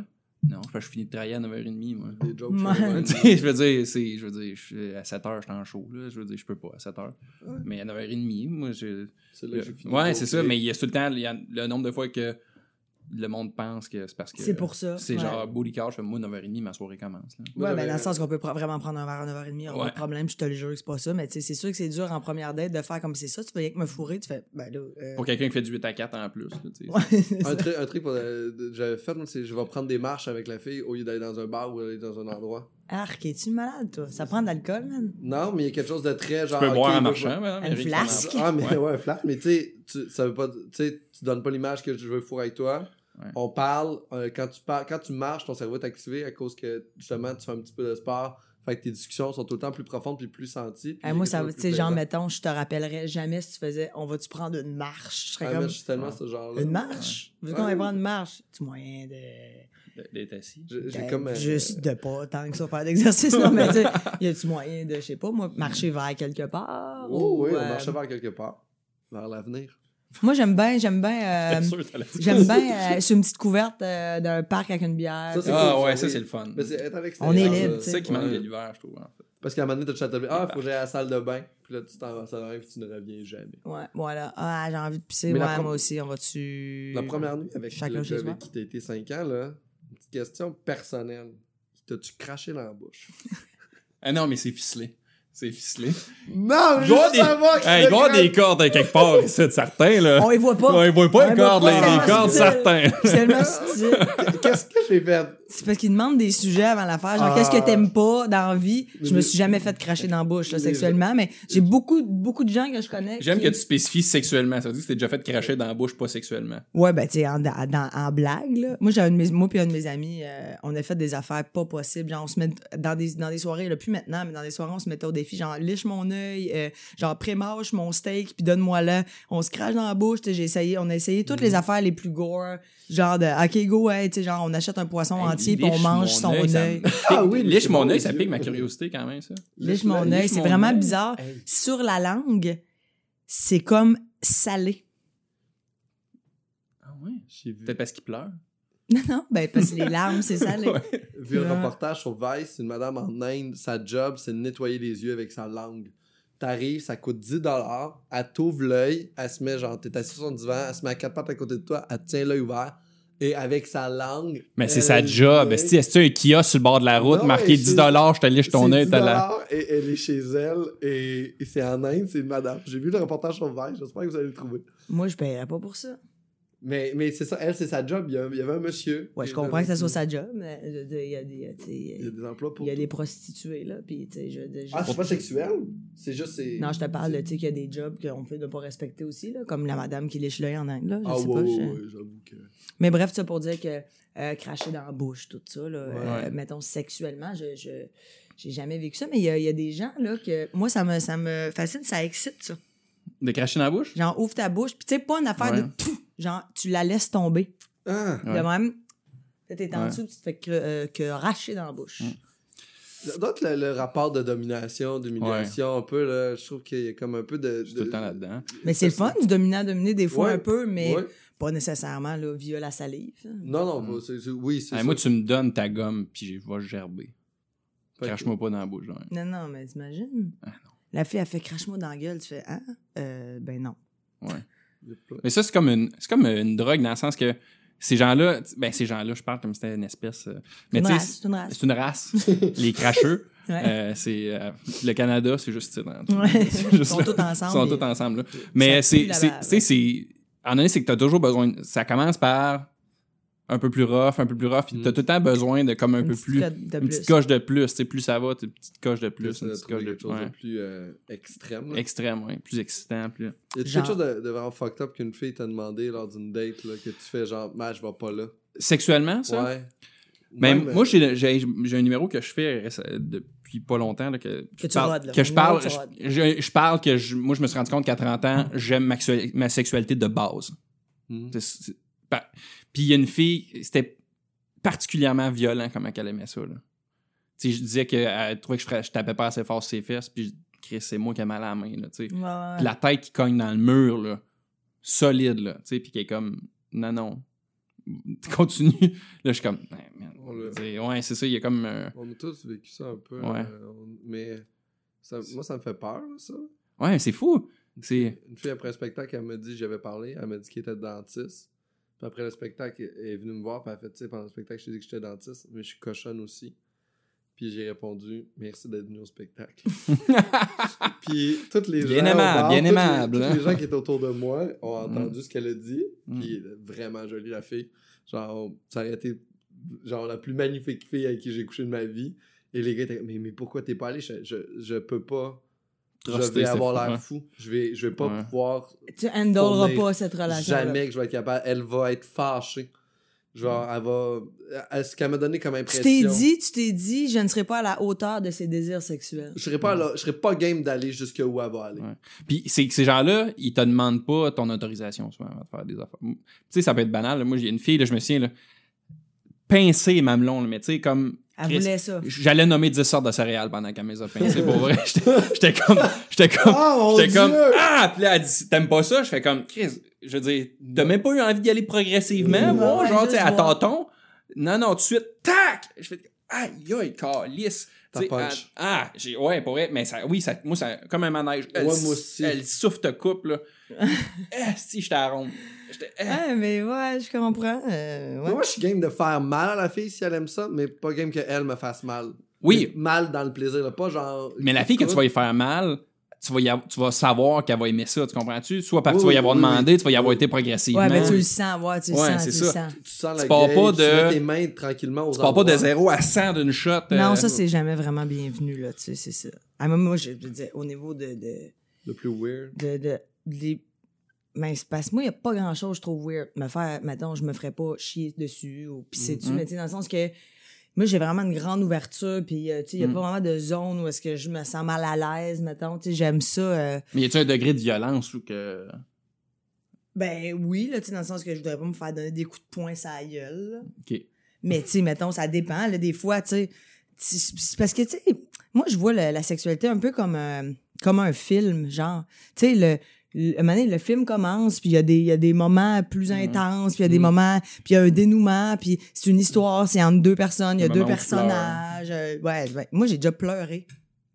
Non, que je finis de travailler à 9h30, moi. Des jokes. Je [LAUGHS] je veux dire, c'est, je veux dire, je suis à 7h, je suis en show, là. Je veux dire, je peux pas à 7h. Ouais. Mais à 9h30, moi, je. C'est là que j'ai fini Ouais, c'est ça, mais il y a tout le temps, il y a le nombre de fois que le monde pense que c'est parce que. C'est pour ça. C'est ouais. genre, booty car, je fais moi, 9h30, ma soirée commence, là. Ouais, ben dans le sens qu'on peut pr- vraiment prendre un verre à 9h30, on a pas Ouais. de problème, je te le jure que c'est pas ça, mais tu sais, c'est sûr que c'est dur en première date de faire comme c'est ça, tu veux rien que me fourrer, tu fais, ben là. euh, Pour quelqu'un qui fait du 8 à 4 en plus, là, tu sais. Ouais, Un truc, un truc j'avais fait, c'est je vais prendre des marches avec la fille au lieu d'aller dans un bar ou d'aller dans un endroit. Arc, es-tu malade, toi? Ça prend de l'alcool, man? Non, mais il y a quelque chose de très genre. Tu peux boire en moi, marchant, rien qui flasque? Ah, mais Ouais. ouais, un flash, mais tu sais, tu- ça veut pas. Tu sais, tu donnes pas l'image que je veux fourrer avec toi. Ouais. On parle, euh, quand, tu parles, quand tu marches, ton cerveau est activé à cause que justement tu fais un petit peu de sport. Fait que tes discussions sont tout le temps plus profondes puis plus senties. puis Ah, moi, ça, tu genre, mettons, je te rappellerais jamais si tu faisais, on va-tu prendre une marche? Je serais Ah, comme, mais je suis tellement Ouais. ce genre-là. une marche? Vu qu'on Ouais. va prendre une marche, tu moyen de. D'être assis? J'ai j'ai comme. euh, Juste de pas tant que ça faire d'exercice, non, mais tu y a-tu moyen de, je sais pas, moi, marcher vers quelque part? Oh, ou, oui, on euh, marchait vers quelque part. Vers l'avenir. Moi, j'aime bien, j'aime bien, euh, j'aime bien, euh, sur une petite couverte euh, d'un parc avec une bière. Ça, Ah cool, ouais, ça, c'est le fun. Mais On est ça. libre, C'est ça qui manque Ouais. de l'hiver, je trouve, en fait. Parce qu'à un moment donné, t'as t'as Ah, faut que j'aille à la salle de bain. Puis là, tu t'en vas à la salle de bain puis tu ne reviens jamais. Ouais, voilà. Ah, j'ai envie de pisser. Ouais, prom- moi aussi, on va-tu. La première nuit avec Chacun le avec qui t'as été 5 ans, là, une petite question personnelle. T'as-tu craché dans la bouche? Ah non, mais c'est ficelé. C'est ficelé. Non, Il je veux des- savoir que Hey, il doit des cordes à quelque part, [LAUGHS] ici, de certains, là. On les voit pas. On les les voit cordes, pas, là, c'est les cordes, certains. C'est. [LAUGHS] Qu'est-ce que j'ai fait? C'est parce qu'ils demandent des sujets avant l'affaire. Genre, Ah. qu'est-ce que t'aimes pas dans la vie? Je me suis jamais fait cracher dans la bouche, là, sexuellement, mais j'ai beaucoup, beaucoup de gens que je connais. J'aime qui- que tu spécifies sexuellement. Ça veut dire que t'es déjà fait cracher dans la bouche, pas sexuellement. Ouais, ben, tu sais, en, dans- dans- en blague, là. Moi, j'ai un de mes, moi puis un de mes amis, euh, on a fait des affaires pas possibles. Genre, on se met dans des, dans des soirées, là, plus maintenant, mais dans des soirées, on se mettait au défi. Genre, liche mon œil, euh, genre, pré-mâche mon steak, puis donne-moi là. On se crache dans la bouche, tu sais, j'ai essayé, on a essayé toutes Mhm. les affaires les plus gore. Genre, de, OK, go, hey, tu sais, genre, on achète un poisson Hey, entier, puis on liche mange mon son œil, [LAUGHS] Ah oui, Liche mon œil, ça pique ma curiosité quand même, ça. Liche mon œil, c'est vraiment bizarre. Hey. Sur la langue, c'est comme salé. Ah ouais? J'ai vu, Peut-être parce qu'il pleure? [LAUGHS] Non, non, ben, parce que les larmes, c'est salé. [LAUGHS] Ouais. vu un reportage sur Vice, une madame en Inde, sa job, c'est de nettoyer les yeux avec sa langue. T'arrives, ça coûte 10 elle t'ouvre l'œil, elle se met, genre, t'es assis sur son divan, elle se met à quatre pattes à côté de toi, elle tient l'œil ouvert, et avec sa langue. Mais c'est elle sa job. Est-ce est-ce un kiosque sur le bord de la route Non, marqué mais 10 c'est- je te liche ton C'est œil, 10 t'as la. et elle est chez elle, et, et c'est en Inde, c'est une madame. J'ai vu le reportage sur Vice, j'espère que vous allez le trouver. Moi, je paierais pas pour ça. Mais, mais c'est ça, elle, c'est sa job. Il y, a- il y avait un monsieur. Ouais, je comprends que ça soit sa job, mais je veux dire, il y a des, sais, Il y a des emplois pour. il y a tout. des prostituées, là, puis tu sais, je, je- Ah, c'est pas sexuel? C'est juste. c'est- Non, je te parle, de, tu sais, qu'il y a des jobs qu'on peut ne pas respecter aussi, là, comme la madame qui lèche l'œil en Inde, là, je Ah, sais ouais, pas. ouais, je- ouais, j'avoue que. Mais bref, ça pour dire que euh, cracher dans la bouche, tout ça, là, euh, mettons sexuellement, je, je j'ai jamais vécu ça, mais il y a, il y a des gens, là, que moi, ça me, ça me fascine, ça excite, ça. De cracher dans la bouche? Genre, ouvre ta bouche, puis tu sais, pas une affaire Ouais. de genre, tu la laisses tomber. Ah! Ouais. De même, t'es en Ouais. dessous, tu te fais que, euh, que racher dans la bouche. Mm. Être le, le rapport de domination, d'humiliation, un peu, là. Je trouve qu'il y a comme un peu de. Tout le temps là-dedans. Mais c'est le fun du dominant-dominé des fois Ouais. un peu, mais Ouais. pas nécessairement là, via la salive. Non, non, Mm. pas- c'est- c'est- oui, c'est Hey, ça. moi, tu me donnes ta gomme, puis je vais gerber. Fait que- Crache-moi pas dans la bouche. genre. Non, non, mais t'imagines? Ah, La fille, a fait crache-moi dans la gueule. Tu fais, ah, euh, ben non. Ouais. Mais ça, c'est comme une, c'est comme une drogue dans le sens que ces gens-là, ben ces gens-là, je parle comme si c'était une espèce. euh, mais une tu sais, race, c'est une race. c'est une race. [LAUGHS] les cracheux. Ouais. Euh, c'est euh, le Canada, c'est juste Ouais. [LAUGHS] c'est Ils juste sont là. tous ensemble. Ils sont tous ensemble. Là. Mais c'est, c'est, tu c'est, en donné, c'est que t'as toujours besoin. de- Ça commence par un peu plus rough, un peu plus rough, puis Mm. t'as tout le temps besoin de comme un Une peu plus, une plus. petite coche de plus. Tu sais, plus ça va, t'as une petite coche de plus, Ça une a petite coche de ouais. de plus euh, extrême. là. extrême, ouais, plus excitant, plus. Y a Genre- quelque chose de, de vraiment fucked up qu'une fille t'a demandé lors d'une date là, que tu fais genre, man, je vais pas là. Sexuellement, ça? Ouais. Ben, Même, moi, euh, j'ai, j'ai, j'ai un numéro que je fais depuis pas longtemps. Là, que, Que je tu parle, rodes, là. que je parle, que je, je- je parle que je- moi, je me suis rendu compte qu'à 30 ans, j'aime ma, sexuali- ma sexualité de base. C'est- c'est- pa- Puis il y a une fille, c'était particulièrement violent comment elle aimait ça. Là. Tu sais, je disais qu'elle trouvait que je, ferais- je tapais pas assez fort sur ses fesses, puis je- Chris, c'est moi qui ai mal à la main. Là, tu sais. Ouais, ouais. Puis la tête qui cogne dans le mur, là, solide, là, tu sais, puis qui est comme, non, non, [LAUGHS] continue. Là, je suis comme, Ouais, sais, ouais, c'est ça, il y a comme, euh, On a tous vécu ça un peu. Ouais. euh, on- mais ça- moi, ça me fait peur, ça. ouais, c'est fou. C'est, Une fille après un spectacle, elle m'a dit, j'avais parlé, elle m'a dit qu'elle était dentiste. Puis après le spectacle, elle est venue me voir, puis elle a fait, tu sais, pendant le spectacle, je t'ai dit que j'étais dentiste, mais je suis cochonne aussi. Puis j'ai répondu, merci d'être venu au spectacle. [LAUGHS] puis toutes les Bien gens. aimable, bien aimable, Tous hein. les gens qui étaient autour de moi ont Mm. entendu ce qu'elle a dit. Mm. Puis vraiment jolie, la fille. Genre, ça aurait été genre la plus magnifique fille avec qui j'ai couché de ma vie. Et les gars étaient mais, mais pourquoi t'es pas allé? Je, je, je peux pas. Je vais avoir l'air ouais. fou. Je vais, je vais pas Ouais. pouvoir. Tu handleras pas cette relation. Jamais que je vais être capable. Elle va être fâchée. Genre, elle va. elle- ce qu'elle m'a donné comme Tu impression. t'es dit, tu t'es dit, je ne serai pas à la hauteur de ses désirs sexuels. Je serais pas, là, je serais pas game d'aller jusque où elle va aller. Ouais. Puis c'est que ces gens-là, ils te demandent pas ton autorisation souvent de faire des affaires. Tu sais, ça peut être banal. là. Moi, j'ai une fille, là, je me souviens, là, pincer mamelon, là, mais tu sais, comme. Elle voulait ça. J'allais nommer 10 sortes de céréales pendant qu'elle me les a pincées, pour vrai. [LAUGHS] J'étais j'étais comme. J'étais comme. Ah, J'étais comme. Ah! Puis là, elle dit, t'aimes pas ça? Je fais comme, Chris, je veux dire, t'as même pas eu envie d'y aller progressivement, moi, ouais, genre, tu sais, à voir. tâtons. Non, non, tout de suite, tac! Je fais, aïe, aïe, calice. Punch. elle- Ah, j'ai, ouais, pour vrai, mais ça, oui, ça, moi, ça, comme un manège. Elle, Ouais, moi aussi. Elle souffle ta coupe, là. eh, [LAUGHS] si, j'étais à ronde. J'étais, eh. Ah, mais ouais, je comprends. euh, ouais. Moi, je suis game de faire mal à la fille si elle aime ça, mais pas game qu'elle me fasse mal. Oui. Mais Mal dans le plaisir, là, pas genre. Mais la fille que tu vas y faire mal, tu vas, y av- tu vas savoir qu'elle va aimer ça, tu comprends-tu? Soit parce que Oui, tu vas y avoir oui, demandé, oui. tu vas y avoir été progressivement. Ouais, mais tu le sens, ouais, tu le Ouais, sens, tu le sens. Tu sens Tu la pars gauge, pas tu de- mets tes mains tranquillement aux Tu pars pas de endroits. 0 à 100 d'une shot. euh, Non, ça, c'est jamais vraiment bienvenu, là, tu sais, c'est ça. Ah, moi, moi, je, je veux dire, au niveau de, de, Le plus weird. de, de, les- mais c'est parce que moi, il n'y a pas grand chose, je trouve weird. Me faire, mettons, je me ferais pas chier dessus ou pisser dessus, Mhm. mais tu sais, dans le sens que moi, j'ai vraiment une grande ouverture, puis euh, tu sais, il n'y a Mhm. pas vraiment de zone où est-ce que je me sens mal à l'aise, mettons, tu sais, j'aime ça. euh, Mais y a-tu un degré de violence ou que. ben oui, là, tu sais, dans le sens que je voudrais pas me faire donner des coups de poing la gueule. Mais, tu sais, mettons, ça dépend. Là, des fois, tu sais, parce que, tu sais, moi, je vois le- la sexualité un peu comme un, comme un film, genre. Tu sais, le, le, le film commence, puis il y, a des- il y a des moments plus Mhm. intenses, puis il y a des Mhm. moments, puis il y a un dénouement, puis c'est une histoire, c'est entre deux personnes, il y a deux personnages. euh, ouais, ouais. Moi, j'ai déjà pleuré.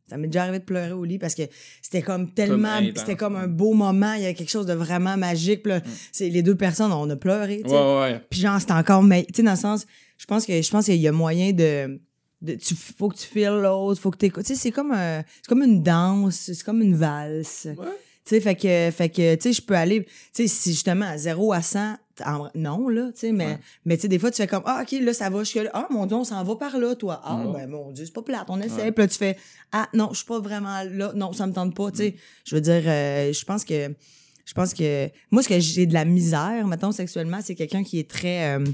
Ça m'est déjà arrivé de pleurer au lit parce que c'était comme tellement, c'était comme un beau moment, il y a quelque chose de vraiment magique. puis là, c'est les deux personnes, on a pleuré. Ouais, ouais. Puis genre, c'est encore mais Tu sais, dans le sens, je pense que je pense qu'il y a moyen de. de tu, faut que tu files l'autre, faut que tu Tu sais, c'est comme, un- c'est comme une danse, c'est comme une valse. Ouais. Tu sais, fait que, fait que tu sais, je peux aller. Tu sais, si justement à 0 à 100, en- non, là, tu sais, mais, Ouais. mais tu sais, des fois, tu fais comme, ah, OK, là, ça va jusque là. Ah, mon Dieu, on s'en va par là, toi. Ah, ben, mon Dieu, c'est pas plate, on essaie. Ouais. Puis là, tu fais, ah, non, je suis pas vraiment là. Non, ça me tente pas, tu sais. Je veux dire, euh, je pense que. Je pense que moi, ce que j'ai de la misère, mettons, sexuellement, c'est quelqu'un qui est très. euh,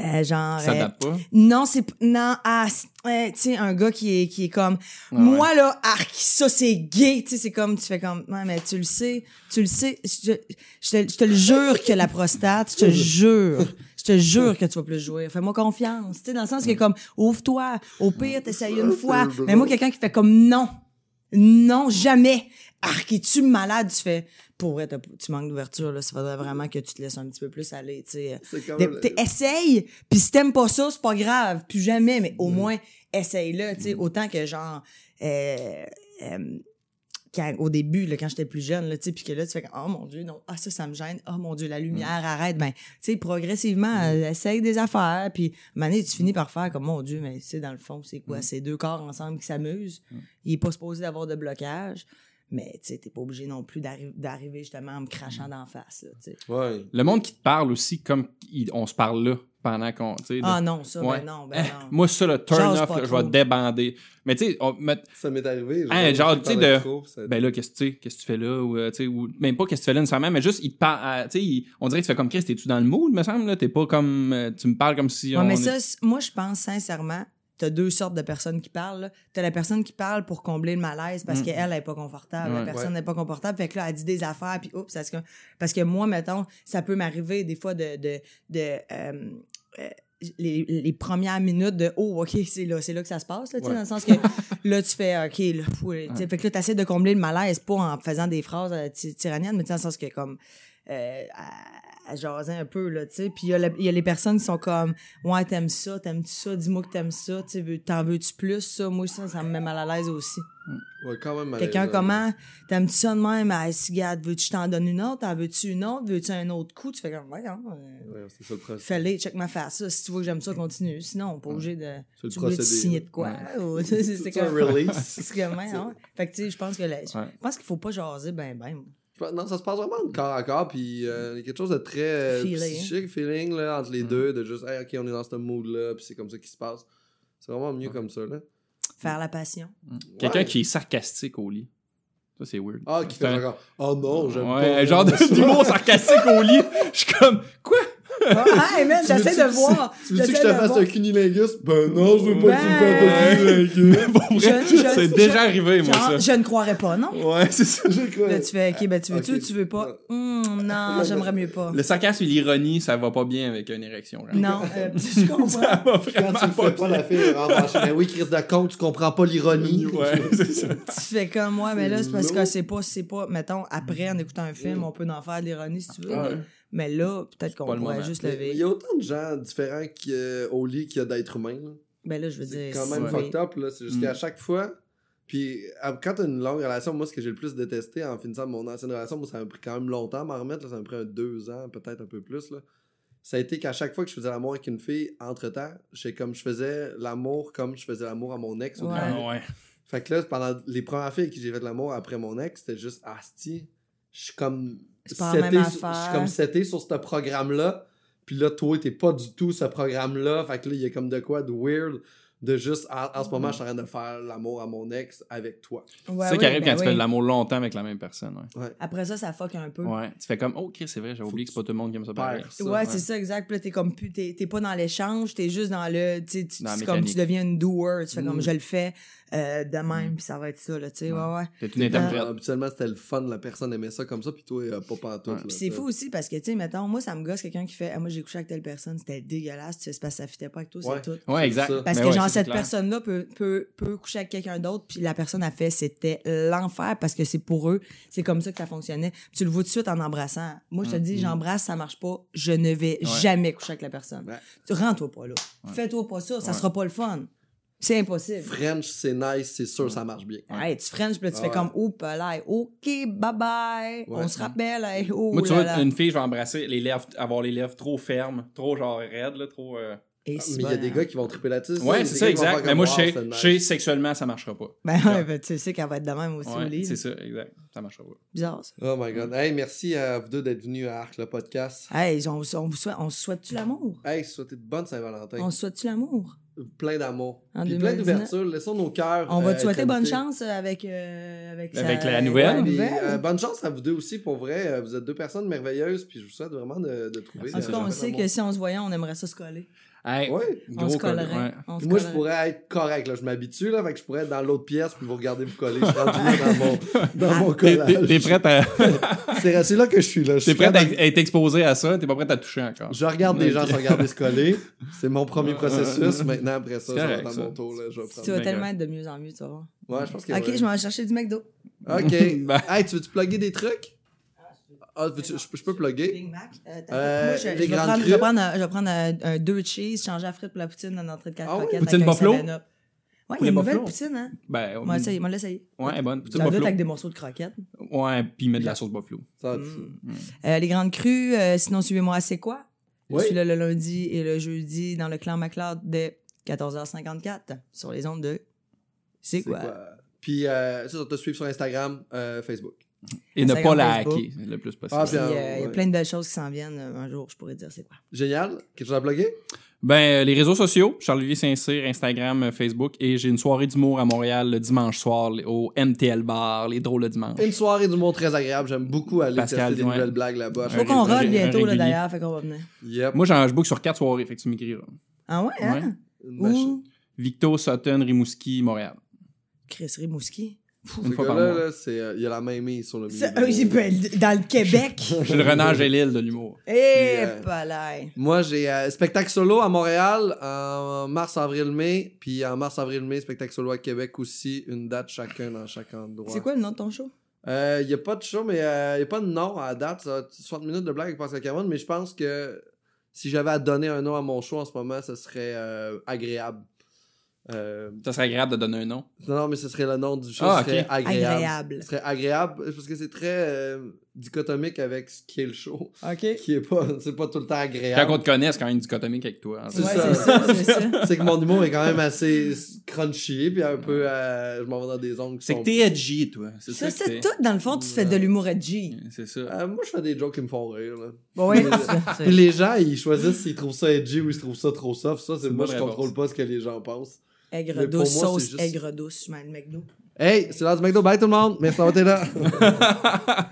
euh, genre. Ça euh, date pas? non, c'est non, ah, tu sais un gars qui est qui est comme Ouais, moi là, arc, ça c'est gay, tu sais c'est comme tu fais comme ouais mais tu le sais, tu le sais, je, je te, je te le jure que la prostate, je te jure, Je te jure que tu vas plus jouir. Fais-moi confiance. Tu sais, dans le sens que comme, ouvre-toi. Au pire, t'essayes une fois. Mais moi, quelqu'un qui fait comme non. Non, jamais. Arc, es-tu malade? Tu fais, pour vrai, t'as- tu manques d'ouverture, là. Ça faudrait vraiment que tu te laisses un petit peu plus aller, tu sais. T'es- essaye, puis si t'aimes pas ça, c'est pas grave, plus jamais, mais au moins, essaye-le, tu sais, autant que genre, euh, euh, quand, au début, là, quand j'étais plus jeune, là, puis que là, tu fais oh mon Dieu, non, ah, ça, ça me gêne, oh mon Dieu, la lumière, arrête, ben, tu sais, progressivement, euh, essaye des affaires, puis, mané, tu finis par faire comme, mon Dieu, mais, tu sais, dans le fond, c'est quoi, c'est deux corps ensemble qui s'amusent, il est pas supposé d'avoir de blocage, mais, tu sais, t'es pas obligé non plus d'arri- d'arriver justement en me crachant d'en face, là, tu sais. Ouais. Le monde qui te parle aussi, comme il- on se parle là, pendant qu'on. tu sais, de- Ah non, ça, Ouais. ben non, ben Eh, [LAUGHS] non. Moi, ça, le turn off, je vais débander. Mais tu sais, Ça m'est arrivé. Hein, genre, parlé tu sais, de- trop, ça- ben là, qu'est-ce que tu sais, qu'est-ce que tu fais là, ou, euh, tu sais, ou même pas qu'est-ce que tu fais là nécessairement, mais juste, il te parle, euh, tu sais, il- on dirait que tu fais comme Chris, t'es-tu dans le mood, me semble, là, t'es pas comme, euh, tu me parles comme si Ouais, on. mais est- ça, moi, je pense sincèrement, t'as deux sortes de personnes qui parlent. T'as la personne qui parle pour combler le malaise parce Mm. qu'elle n'est pas confortable. La Ouais. personne Ouais. n'est pas confortable. Fait que là, elle dit des affaires, puis oups, ça se- Parce que moi, mettons, ça peut m'arriver des fois de. de, de euh, euh, les, les premières minutes de oh ok c'est là c'est là que ça se passe là, tu sais, Ouais. dans le sens que [LAUGHS] là tu fais ok là, sais, fait que là t'essaies de combler le malaise pas en faisant des phrases euh, ty- tyranniennes mais dans le sens que comme euh, à, jaser un peu là tu sais. Puis il y, a y les personnes qui sont comme ouais t'aimes ça t'aimes-tu ça? Dis-moi que t'aimes ça tu veux- t'en veux-tu plus ça? Moi ça ça me met mal à l'aise aussi Ouais, quand même. quelqu'un comment t'aimes-tu ça de même? Ah, si regarde veux-tu t'en donne une autre? En veux-tu une autre? Veux-tu un autre coup tu fais comme ouais, hein, euh, Ouais, c'est ça le processus. fallait check ma face ça. si tu vois que j'aime ça continue. Sinon on n'est pas obligé de C'est le procédé, signer de quoi c'est [LAUGHS] un comme release. [LAUGHS] c'est comme ouais, [LAUGHS] hein. fait que tu sais je pense que je pense qu'il faut pas jaser ben ben Non, ça se passe vraiment de corps à corps, puis euh, il y a quelque chose de très euh, Feeling. psychique, feeling, là, entre les Mm. deux, de juste, hey, ok, on est dans ce mood-là, puis c'est comme ça qui se passe. C'est vraiment mieux comme ça, là. faire la passion Quelqu'un Ouais. qui est sarcastique au lit. Ça, c'est weird. Ah, qui fait un- genre, oh non, j'aime Ouais, pas. genre d'humour sarcastique au lit. Je suis comme, quoi? Ah hey, man Tu veux-tu j'essaie de que- voir Tu veux-tu que je te fasse voir. un cunilingus? Ben non, je veux pas que tu me fasses un cunilingus. [LAUGHS] Pour vrai, Je- je- c'est je- déjà arrivé, moi, Genre, ça. je ne croirais pas non? Ouais, c'est ça. Je crois. tu fais ok ben tu veux-tu ou tu veux pas? Hum, non j'aimerais mieux pas Le sarcasme et l'ironie, ça va pas bien avec une érection. genre. non euh, [LAUGHS] je comprends Ça va Quand vraiment tu fais pas, la fille. Ben oui, Chris de compte, tu comprends pas l'ironie. Ouais, c'est ça. tu fais comme moi mais là c'est parce que c'est pas c'est pas mettons après en écoutant un film on peut en faire de l'ironie si tu veux Ouais. Mais là peut-être qu'on pourrait moment. juste lever Il y a autant de gens différents euh, au lit qu'il y a d'êtres humains. là. ben là je veux C'est dire quand même fucked up, là. C'est juste Mm. qu'à chaque fois. Puis à- quand t'as une longue relation, moi, ce que j'ai le plus détesté en finissant mon ancienne relation, moi, ça m'a pris quand même longtemps à m'en remettre. là, ça m'a pris un deux ans, peut-être un peu plus. Là. Ça a été qu'à chaque fois que je faisais l'amour avec une fille, entre-temps, j'ai comme je faisais l'amour comme je faisais l'amour à mon ex. Ouais. Ah, ouais. Fait que là, pendant les premières filles avec qui j'ai fait l'amour après mon ex, c'était juste Asti. Je suis comme. C'est pas la seté même sur- Je suis comme seté sur ce programme-là. Puis là, toi, t'es pas du tout ce programme-là. Fait que là, il y a comme de quoi de weird. De juste, en, en ce moment, je suis en train de faire l'amour à mon ex avec toi. Ouais, c'est ça oui, qui arrive ben quand tu fais de l'amour longtemps avec la même personne. Ouais. Après ça, ça fuck un peu. Ouais. Tu fais comme, oh, Chris, c'est vrai, j'ai Faut oublié que c'est pas tout le monde qui aime ça pareil. Ça. Ouais, c'est ça, exact. Puis là, t'es comme t'es, t'es pas dans l'échange, t'es juste dans le, tu comme tu deviens une doer, tu fais comme Mm. je le fais euh, de même, puis ça va être ça, là, tu sais, ouais, ouais. T'es une interprète. Euh, habituellement, c'était le fun. La personne aimait ça comme ça. Puis toi, euh, pas pantoute. Ouais. Puis c'est fou aussi parce que, tu sais, mettons, moi, ça me gosse quelqu'un qui fait, ah, moi, j'ai couché avec telle personne, c'était dégueulasse, tu sais, c'est parce que ça fitait pas avec toi, Ouais. c'est tout. Ouais, exact. Parce Mais que, ouais, genre, cette personne-là peut, peut, peut coucher avec quelqu'un d'autre, puis la personne a fait, c'était l'enfer parce que c'est pour eux, c'est comme ça que ça fonctionnait. Tu le vois tout de suite en embrassant. Moi, je te dis, j'embrasse, ça marche pas, je ne vais Ouais. jamais coucher avec la personne. Ouais. Tu Rends-toi pas là. Fais-toi pas ça, ça Ouais. sera pas le fun. C'est impossible. French, c'est nice, c'est sûr, ça marche bien. Ouais, tu french, puis là, tu fais comme, oh, là, OK, bye bye. On se rappelle, hey, oh, Moi, tu là vois, là. une fille, je vais embrasser les lèvres, avoir les lèvres trop fermes, trop genre raides, là, trop. euh, Et Ah, mais il y a des hein. gars qui vont triper là-dessus. Ouais, c'est ça, exact. Mais moi, je sais, sexuellement, ça marchera pas. Ben ouais, ben, tu sais qu'elle va être de même aussi au Ouais, lit. c'est ça, exact. Ça marchera pas. Bizarre, ça. Oh my god. Hey, merci à vous deux d'être venus à Arc, le podcast. Hey, on, on, vous souhaite, on se souhaite-tu l'amour? Hey, souhaitez de bonne Saint-Valentin. On se souhaite-tu l'amour? Plein d'amour. Plein 2019. d'ouverture. Laissons nos cœurs. On va euh, te souhaiter être bonne chance euh, avec, euh, avec, Avec sa- la nouvelle. euh, bonne chance à vous deux aussi, pour vrai. Euh, Vous êtes deux personnes merveilleuses, puis je vous souhaite vraiment de, de trouver. en tout euh, cas, on sait que si on se voyait, on aimerait ça se coller. Hey, Ouais. On se colle- collerait. ouais. On se Moi, je pourrais être correct. Là. Je m'habitue, là, fait que je pourrais être dans l'autre pièce, puis vous regardez vous coller. Je suis dans mon, dans mon [LAUGHS] T'es- collage. T'es t'es prête à, [LAUGHS] C'est c'est là que je suis, là. Je t'es suis prête à prêt à être exposé à ça, t'es pas prête à toucher encore? Je regarde des gens se regarder se coller. [LAUGHS] C'est mon premier processus. Maintenant, après ça, C'est je vais ça. mon tour. Là, je vais Tu vas tellement être de mieux en mieux, tu vas voir. Ouais, je pense que. Ok, ouais. je m'en vais chercher du McDo. Ok. Ben. Hey, tu veux-tu plugger des trucs? Ah, je, je peux plugger? Big Mac. Euh, Euh, moi, je, les je vais grandes prendre, je crues. vais prendre, un, je vais prendre un, un deux cheese, changer la frite pour la poutine dans entrée de quatre Ah ouais? croquettes. Poutine buffalo? 7-Up. Ouais, il y a une nouvelle poutine, hein. Ben, Moi, essaye, moi, l'essayer. Ouais, elle est bonne. Poutine Ça buffalo. avec des morceaux de croquettes. Ouais, puis mettre de la sauce buffalo. Ça, Mm. Euh, les grandes crues, euh, sinon, suivez-moi à C'est quoi? Oui. Je suis là le lundi et le jeudi dans le clan McLeod dès 14h54 sur les ondes de C'est c'est quoi? quoi? Puis, euh, ça, on te suivre sur Instagram, euh, Facebook. Et ne pas la Facebook. hacker le plus possible. Ah, Puis, euh, Il y a ouais. plein de belles choses qui s'en viennent. euh, Un jour, je pourrais dire c'est quoi. Génial. Quelque chose à plugger? Ben, euh, les réseaux sociaux, Charles-Olivier Saint-Cyr, Instagram, Facebook, et j'ai une soirée d'humour à Montréal le dimanche soir au MTL Bar, les drôles le dimanche. Une soirée d'humour très agréable. J'aime beaucoup aller Pascal, tester des ouais. nouvelles blagues là-bas. Faut qu'on un bientôt, là, d'ailleurs, fait qu'on va venir. Yep. Moi, j'en je book sur quatre soirées, fait que tu m'écriras. Ah ouais, hein? Une machine. Ou Victo, Sutton, Rimouski, Montréal. Chris Rimouski. Une Ce fois par gars-là, mois. là, c'est, euh, il y a la même mise sur le milieu. Ça, de euh, j'ai l'humour. ben, dans le Québec. [LAUGHS] J'ai le renard Gélil de l'humour. Eh, euh, pas là. Moi, j'ai euh, spectacle solo à Montréal en mars, avril, mai. Puis en mars, avril, mai, spectacle solo à Québec aussi. Une date chacun dans chaque endroit. C'est quoi le nom de ton show? Il n'y a pas de show, mais il n'y a pas de nom à la date. Ça va être 60 minutes de blague avec Pascal Cameron. Mais je pense que si j'avais à donner un nom à mon show en ce moment, ce serait euh, agréable. Euh, Ça serait agréable de donner un nom. non, non, mais ce serait le nom du show. Ah, ce serait ok. agréable. Agréable. Ce serait agréable parce que c'est très euh, dichotomique avec ce qui est le show. OK. [LAUGHS] Qui est pas, c'est pas tout le temps Quand agréable. on te connaît, c'est quand même dichotomique avec toi. C'est Ouais, ça. c'est ça, [LAUGHS] c'est que mon humour est quand même assez crunchy, puis un peu, euh, je m'en vais dans des ongles C'est sont... que t'es edgy, toi. C'est Ça, ça. c'est tout. Dans le fond, tu fais de l'humour edgy. C'est ça. Euh, moi, je fais des jokes qui me font rire, là. Bon, ouais, c'est Puis les gens, ils choisissent s'ils trouvent ça edgy ou ils trouvent ça trop soft. Ça, c'est moi, je contrôle pas ce que les gens pensent. Aigre douce, moi, sauce juste- aigre douce, je mets le McDo. Hey, c'est l'heure du McDo. Bye tout le monde. Merci d'avoir été là. [LAUGHS]